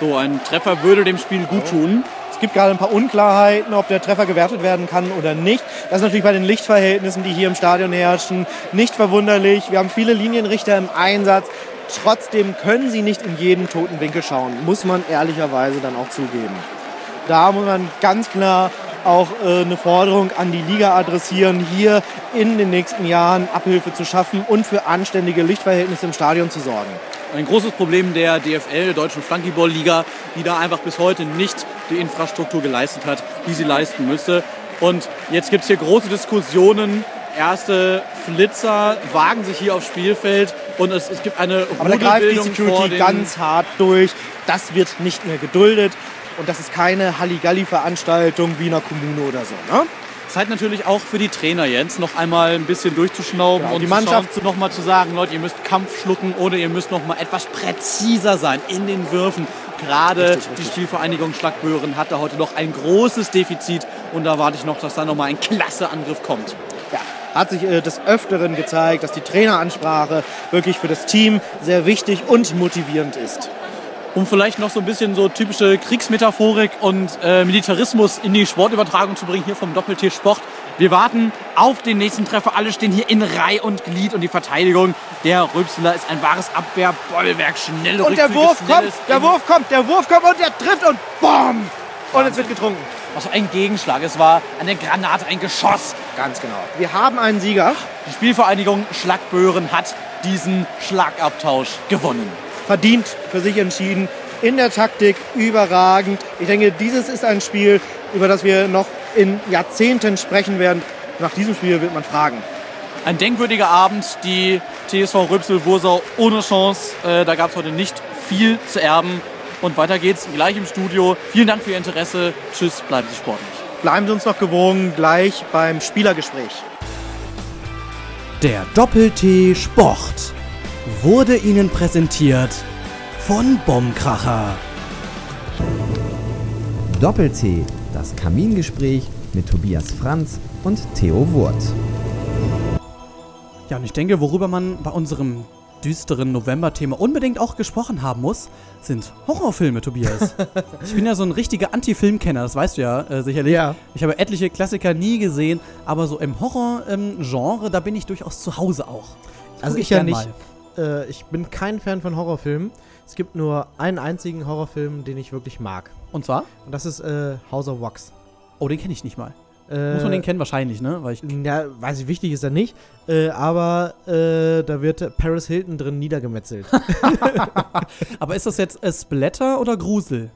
So, ein Treffer würde dem Spiel gut tun. Es gibt gerade ein paar Unklarheiten, ob der Treffer gewertet werden kann oder nicht. Das ist natürlich bei den Lichtverhältnissen, die hier im Stadion herrschen, nicht verwunderlich. Wir haben viele Linienrichter im Einsatz. Trotzdem können sie nicht in jeden toten Winkel schauen, muss man ehrlicherweise dann auch zugeben. Da muss man ganz klar auch äh, eine Forderung an die Liga adressieren, hier in den nächsten Jahren Abhilfe zu schaffen und für anständige Lichtverhältnisse im Stadion zu sorgen. Ein großes Problem der DFL, der Deutschen Flunkyball-Liga, die da einfach bis heute nicht die Infrastruktur geleistet hat, die sie leisten müsste. Und jetzt gibt es hier große Diskussionen. Erste Flitzer wagen sich hier aufs Spielfeld und es, es gibt eine Aber da greift die Security ganz hart durch. Das wird nicht mehr geduldet. Und das ist keine Halligalli-Veranstaltung wie in einer Kommune oder so. Ne? Zeit natürlich auch für die Trainer jetzt, noch einmal ein bisschen durchzuschnauben Genau, und die die Mannschaft- noch mal zu sagen, Leute, ihr müsst Kampf schlucken oder ihr müsst noch mal etwas präziser sein in den Würfen. Gerade Richtig, die richtig. Spielvereinigung Schlagböhren hat da heute noch ein großes Defizit und da warte ich noch, dass da noch mal ein klasse Angriff kommt. Ja, hat sich äh, des Öfteren gezeigt, dass die Traineransprache wirklich für das Team sehr wichtig und motivierend ist. Um vielleicht noch so ein bisschen so typische Kriegsmetaphorik und äh, Militarismus in die Sportübertragung zu bringen, hier vom Doppeltier Sport. Wir warten auf den nächsten Treffer. Alle stehen hier in Reihe und Glied und die Verteidigung der Rübseler ist ein wahres Abwehrbollwerk. Schnell Und der Wurf kommt, der Wurf kommt, der Wurf kommt und der trifft und BOM! Und es wird getrunken. Was für ein Gegenschlag. Es war eine Granate, ein Geschoss. Ganz genau. Wir haben einen Sieger. Die Spielvereinigung Schlagböhren hat diesen Schlagabtausch gewonnen. Verdient für sich entschieden. In der Taktik überragend. Ich denke, dieses ist ein Spiel, über das wir noch in Jahrzehnten sprechen werden. Nach diesem Spiel wird man fragen. Ein denkwürdiger Abend. Die TSV Rübsel-Wursau ohne Chance. Äh, da gab es heute nicht viel zu erben. Und weiter geht's gleich im Studio. Vielen Dank für Ihr Interesse. Tschüss, bleiben Sie sportlich. Bleiben Sie uns noch gewogen, gleich beim Spielergespräch. Der Doppel-T Sport wurde Ihnen präsentiert von Bombkracher. Doppel-T, das Kamingespräch mit Tobias Franz und Theo Wurt. Ja, und ich denke, worüber man bei unserem düsteren November-Thema unbedingt auch gesprochen haben muss, sind Horrorfilme, Tobias. ich bin ja so ein richtiger Anti-Film-Kenner, das weißt du ja äh, sicherlich. Ja. Ich habe etliche Klassiker nie gesehen, aber so im Horror-Genre, da bin ich durchaus zu Hause auch. Also Guck ich ja nicht. Äh, ich bin kein Fan von Horrorfilmen. Es gibt nur einen einzigen Horrorfilm, den ich wirklich mag. Und zwar? Und das ist äh, House of Wax. Oh, den kenne ich nicht mal. Äh, Muss man den kennen wahrscheinlich, ne? Weil ich Ja, weiß ich, wichtig ist er nicht. Äh, aber äh, da wird Paris Hilton drin niedergemetzelt. aber ist das jetzt äh, Splatter oder Grusel?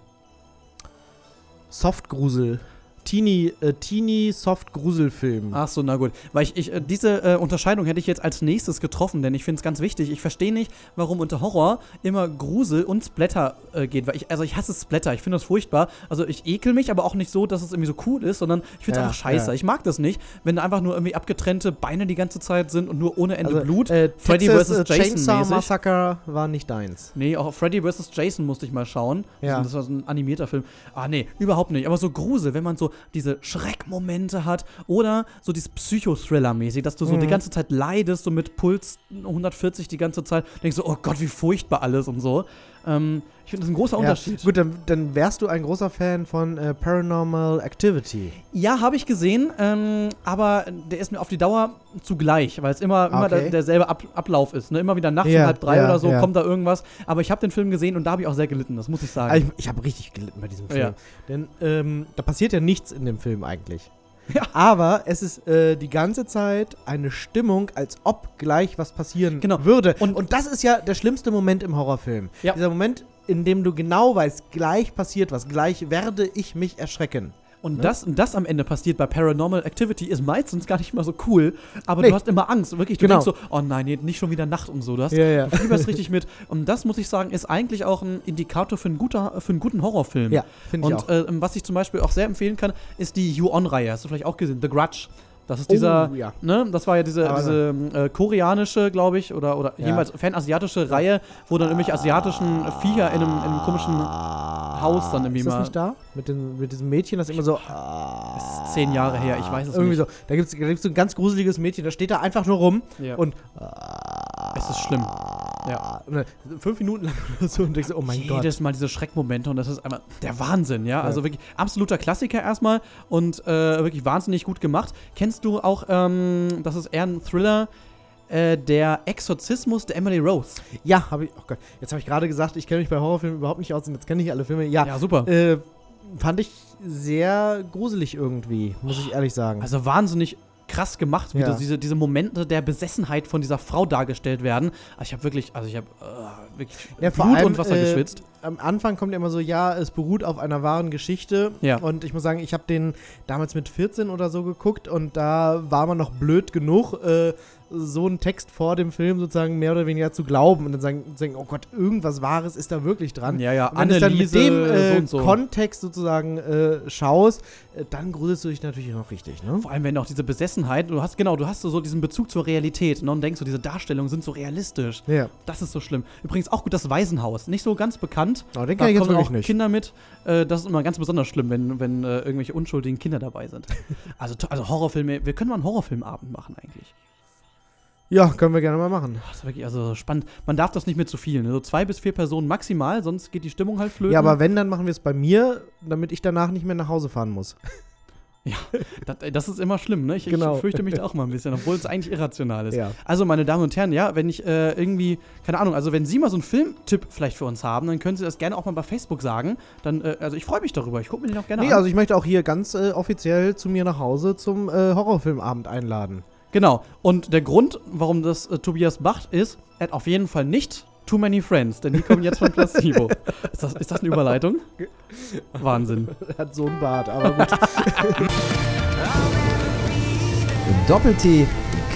Softgrusel. Teenie, äh, Teenie Soft-Gruselfilm. Ach so, na gut. Weil ich, ich äh, diese äh, Unterscheidung hätte ich jetzt als nächstes getroffen, denn ich finde es ganz wichtig. Ich verstehe nicht, warum unter Horror immer Grusel und Splatter äh, geht. Weil ich, also ich hasse Splatter, ich finde das furchtbar. Also ich ekel mich, aber auch nicht so, dass es irgendwie so cool ist, sondern ich finde es Ja, einfach scheiße. ja. Ich mag das nicht, wenn da einfach nur irgendwie abgetrennte Beine die ganze Zeit sind und nur ohne Ende Also, Blut. Äh, Freddy vs. äh, Jason Chainsaw mäßig. Massacre war nicht deins. Nee, auch Freddy vs. Jason musste ich mal schauen. Ja. Das war so ein animierter Film. Ah, nee, überhaupt nicht. Aber so Grusel, wenn man so diese Schreckmomente hat oder so dieses Psychothriller-mäßig, dass du so Mhm. die ganze Zeit leidest, so mit Puls 140 die ganze Zeit, denkst du, oh Gott, wie furchtbar alles und so. Ähm, ich finde, das ist ein großer Ja, Unterschied. gut, dann, dann wärst du ein großer Fan von äh, Paranormal Activity. Ja, habe ich gesehen, ähm, aber der ist mir auf die Dauer zugleich, weil es immer, immer Okay. der, derselbe Ab Ablauf ist. Ne? Immer wieder nachts Ja, um halb drei ja, oder so kommt da irgendwas. Aber ich habe den Film gesehen und da habe ich auch sehr gelitten, das muss ich sagen. Also ich ich habe richtig gelitten bei diesem Film. Denn ähm, da passiert ja nichts in dem Film eigentlich. Aber es ist äh, die ganze Zeit eine Stimmung, als ob gleich was passieren Genau. würde. Und, das ist ja der schlimmste Moment im Horrorfilm. Ja. Dieser Moment, in dem du genau weißt, gleich passiert was, gleich werde ich mich erschrecken. Und Ne? das, das am Ende passiert bei Paranormal Activity ist meistens gar nicht mal so cool, aber Nee. du hast immer Angst. Wirklich, du Genau. denkst so, oh nein, nee, nicht schon wieder Nacht und so. Du, hast, Ja, ja. du fieberst richtig mit. Und das, muss ich sagen, ist eigentlich auch ein Indikator für einen, guter, für einen guten Horrorfilm. Ja, finde ich Und auch. äh, was ich zum Beispiel auch sehr empfehlen kann, ist die You-On-Reihe. Hast du vielleicht auch gesehen? The Grudge. Das ist dieser, Oh, ja. ne, das war ja diese, Aber- diese äh, koreanische, glaube ich, oder, oder Ja. jedenfalls fernasiatische Reihe, wo dann irgendwelche asiatischen Viecher in einem, in einem komischen Haus dann irgendwie Ist das mal. nicht da? Mit, den, mit diesem Mädchen, das immer so. Das ist zehn Jahre her, ich weiß es irgendwie nicht. so. Da gibt es da gibt's so ein ganz gruseliges Mädchen, das steht da einfach nur rum Ja. und. Es ist schlimm. Ja. und dann fünf Minuten lang oder so und denkst, oh mein Gott. Jedes Mal diese Schreckmomente und das ist einfach der Wahnsinn, ja. Also wirklich absoluter Klassiker erstmal und äh, wirklich wahnsinnig gut gemacht. Kennst du auch, ähm, das ist eher ein Thriller, äh, der Exorzismus der Emily Rose? Ja, habe ich. Oh Gott, jetzt habe ich gerade gesagt, ich kenne mich bei Horrorfilmen überhaupt nicht aus und jetzt kenne ich alle Filme. Ja, Ja, super. Äh, fand ich sehr gruselig irgendwie, muss ich ehrlich sagen. Also wahnsinnig krass gemacht, wie Ja. diese, diese Momente der Besessenheit von dieser Frau dargestellt werden. Also ich habe wirklich, also ich habe äh, wirklich Ja, vor Blut allem, und Wasser äh, geschwitzt. Am Anfang kommt immer so, ja, es beruht auf einer wahren Geschichte. Ja. Und ich muss sagen, ich habe den damals mit 14 oder so geguckt und da war man noch blöd genug, äh, so einen Text vor dem Film sozusagen mehr oder weniger zu glauben und dann sagen, sagen oh Gott, irgendwas Wahres ist da wirklich dran. Ja, ja, und wenn du es dann mit Anneliese, dem äh, so so. Kontext sozusagen äh, schaust, äh, dann gruselst du dich natürlich noch richtig, ne? Vor allem, wenn auch diese Besessenheit, du hast, genau, du hast so, so diesen Bezug zur Realität ne, und denkst so, diese Darstellungen sind so realistisch. Ja. Das ist so schlimm. Übrigens auch gut das Waisenhaus. Nicht so ganz bekannt. Oh, den Da kenn ich jetzt auch nicht. Kinder mit. Äh, das ist immer ganz besonders schlimm, wenn, wenn äh, irgendwelche unschuldigen Kinder dabei sind. also, also Horrorfilme, wir können mal einen Horrorfilmabend machen eigentlich. Ja, können wir gerne mal machen. Das ist wirklich also spannend. Man darf das nicht mit zu viel. Ne? So zwei bis vier Personen maximal, sonst geht die Stimmung halt flöten. Ja, aber wenn, dann machen wir es bei mir, damit ich danach nicht mehr nach Hause fahren muss. Ja, das, das ist immer schlimm, ne? Ich, Genau. ich fürchte mich da auch mal ein bisschen, obwohl es eigentlich irrational ist. Ja. Also, meine Damen und Herren, ja, wenn ich äh, irgendwie, keine Ahnung, also wenn Sie mal so einen Filmtipp vielleicht für uns haben, dann können Sie das gerne auch mal bei Facebook sagen. Dann, äh, also ich freue mich darüber, ich gucke mir den auch gerne Nee, an. also ich möchte auch hier ganz äh, offiziell zu mir nach Hause zum äh, Horrorfilmabend einladen. Genau. Und der Grund, warum das äh, Tobias macht, ist, er hat auf jeden Fall nicht Too Many Friends, denn die kommen jetzt von Placebo. ist, das, ist das eine Überleitung? Wahnsinn. Er hat so einen Bart, aber gut. Doppel-T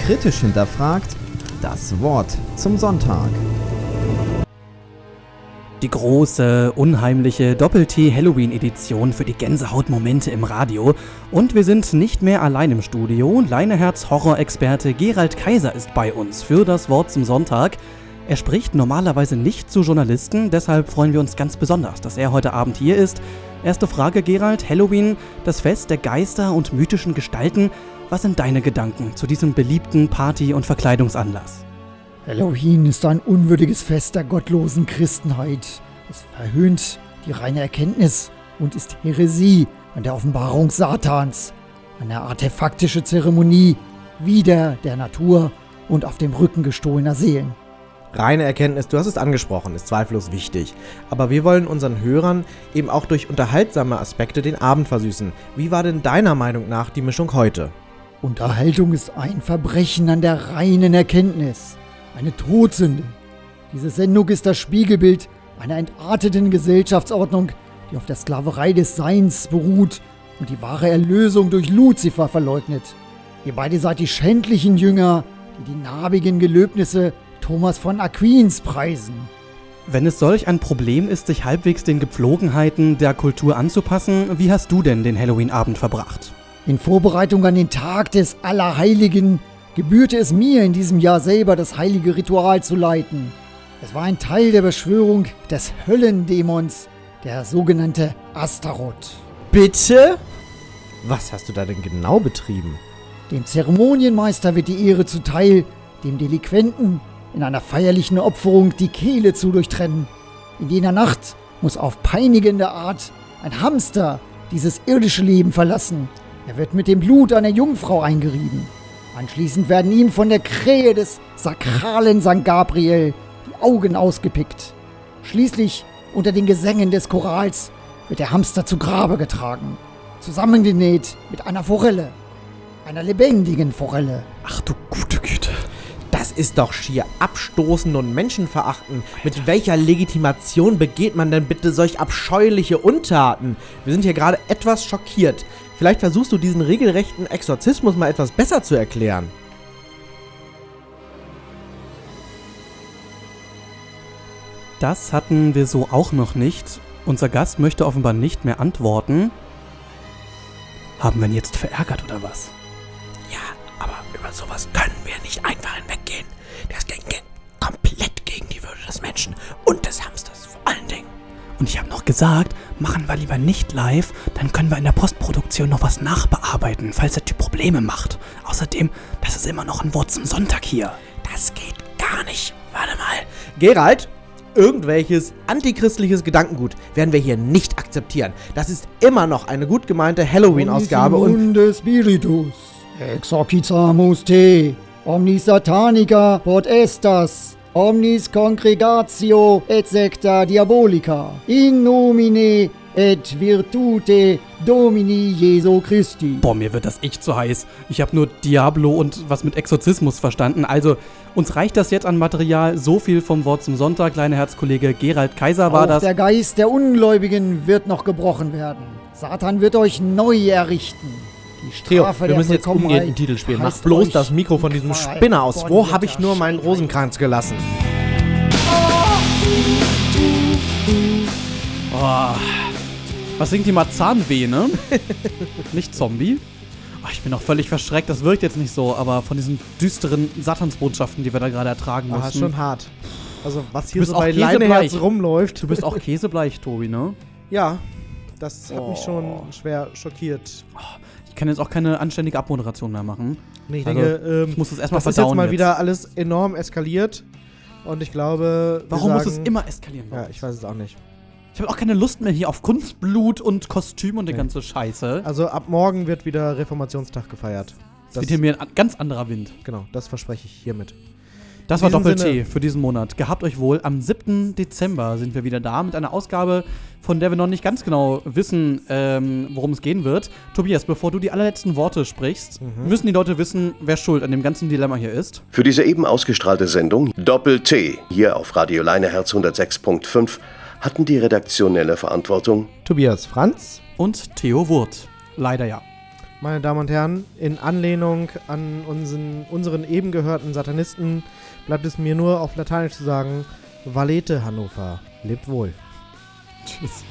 kritisch hinterfragt das Wort zum Sonntag. Die große, unheimliche Doppel-T-Halloween-Edition für die Gänsehautmomente im Radio. Und wir sind nicht mehr allein im Studio. Leineherz-Horror-Experte Gerald Kaiser ist bei uns für das Wort zum Sonntag. Er spricht normalerweise nicht zu Journalisten, deshalb freuen wir uns ganz besonders, dass er heute Abend hier ist. Erste Frage, Gerald. Halloween, das Fest der Geister und mythischen Gestalten. Was sind deine Gedanken zu diesem beliebten Party- und Verkleidungsanlass? Halloween ist ein unwürdiges Fest der gottlosen Christenheit. Es verhöhnt die reine Erkenntnis und ist Häresie an der Offenbarung Satans. Eine artefaktische Zeremonie wider der Natur und auf dem Rücken gestohlener Seelen. Reine Erkenntnis, du hast es angesprochen, ist zweifellos wichtig. Aber wir wollen unseren Hörern eben auch durch unterhaltsame Aspekte den Abend versüßen. Wie war denn deiner Meinung nach die Mischung heute? Unterhaltung ist ein Verbrechen an der reinen Erkenntnis. Eine Todsünde. Diese Sendung ist das Spiegelbild einer entarteten Gesellschaftsordnung, die auf der Sklaverei des Seins beruht und die wahre Erlösung durch Luzifer verleugnet. Ihr beide seid die schändlichen Jünger, die die narbigen Gelöbnisse Thomas von Aquins preisen. Wenn es solch ein Problem ist, sich halbwegs den Gepflogenheiten der Kultur anzupassen, wie hast du denn den Halloween-Abend verbracht? In Vorbereitung an den Tag des Allerheiligen gebührte es mir in diesem Jahr selber das heilige Ritual zu leiten. Es war ein Teil der Beschwörung des Höllendämons, der sogenannte Astaroth. Bitte? Was hast du da denn genau betrieben? Dem Zeremonienmeister wird die Ehre zuteil, dem Delinquenten in einer feierlichen Opferung die Kehle zu durchtrennen. In jener Nacht muss auf peinigende Art ein Hamster dieses irdische Leben verlassen. Er wird mit dem Blut einer Jungfrau eingerieben. Anschließend werden ihm von der Krähe des sakralen St. Gabriel die Augen ausgepickt. Schließlich, unter den Gesängen des Chorals, wird der Hamster zu Grabe getragen, zusammengenäht mit einer Forelle, einer lebendigen Forelle. Ach du gute Güte. Das ist doch schier abstoßend und menschenverachtend. Mit welcher Legitimation begeht man denn bitte solch abscheuliche Untaten? Wir sind hier gerade etwas schockiert. Vielleicht versuchst du diesen regelrechten Exorzismus mal etwas besser zu erklären. Das hatten wir so auch noch nicht. Unser Gast möchte offenbar nicht mehr antworten. Haben wir ihn jetzt verärgert oder was? Sowas können wir nicht einfach hinweggehen. Das ging komplett gegen die Würde des Menschen und des Hamsters vor allen Dingen. Und ich habe noch gesagt, machen wir lieber nicht live, dann können wir in der Postproduktion noch was nachbearbeiten, falls der Typ Probleme macht. Außerdem, das ist immer noch ein Wort zum Sonntag hier. Das geht gar nicht. Warte mal. Gerald, irgendwelches antichristliches Gedankengut werden wir hier nicht akzeptieren. Das ist immer noch eine gut gemeinte Halloween-Ausgabe und Spiritus, exorcizamus te, omnis satanica pot estas, omnis congregatio et secta diabolica, in nomine et virtute Domini Jesu Christi. Boah, mir wird das echt zu heiß. Ich habe nur Diablo und was mit Exorzismus verstanden. Also, uns reicht das jetzt an Material. So viel vom Wort zum Sonntag. Kleiner Herzkollege Gerald Kaiser war Auch das. der Geist der Ungläubigen wird noch gebrochen werden. Satan wird euch neu errichten. Die Theo, wir müssen jetzt umgehend einen Titel spielen. Mach bloß das Mikro von diesem Spinner aus. Wo habe ich nur meinen Rosenkranz gelassen? Oh. Was singt die mal Zahnweh, ne? nicht Zombie. Oh, ich bin auch völlig verschreckt. Das wirkt jetzt nicht so, aber von diesen düsteren Satansbotschaften, die wir da gerade ertragen Ah, müssen. ist schon hart. Also, was hier so bei käsebleich. Leineherz rumläuft. Du bist auch käsebleich, Tobi, ne? Ja, das hat mich Oh. schon schwer schockiert. Ich kann jetzt auch keine anständige Abmoderation mehr machen. Nee, ich Also, denke, ähm, ich muss das erstmal das ist jetzt verdauen mal wieder alles enorm eskaliert. Und ich glaube. Warum muss sagen, es immer eskalieren? Ja, ich weiß es auch nicht. Ich habe auch keine Lust mehr hier auf Kunstblut und Kostüm und die Nee. ganze Scheiße. Also ab morgen wird wieder Reformationstag gefeiert. Es wird hier mir ein ganz anderer Wind. Genau, das verspreche ich hiermit. Das war Doppel-T für diesen Monat. Gehabt euch wohl. Am 7. Dezember sind wir wieder da mit einer Ausgabe, von der wir noch nicht ganz genau wissen, ähm, worum es gehen wird. Tobias, bevor du die allerletzten Worte sprichst, Mhm. müssen die Leute wissen, wer schuld an dem ganzen Dilemma hier ist. Für diese eben ausgestrahlte Sendung Doppel-T hier auf Radio Leineherz 106.5 hatten die redaktionelle Verantwortung Tobias Franz und Theo Wurt. Leider ja. Meine Damen und Herren, in Anlehnung an unseren, unseren eben gehörten Satanisten bleibt es mir nur auf Lateinisch zu sagen, Valete Hannover, lebt wohl. Tschüss.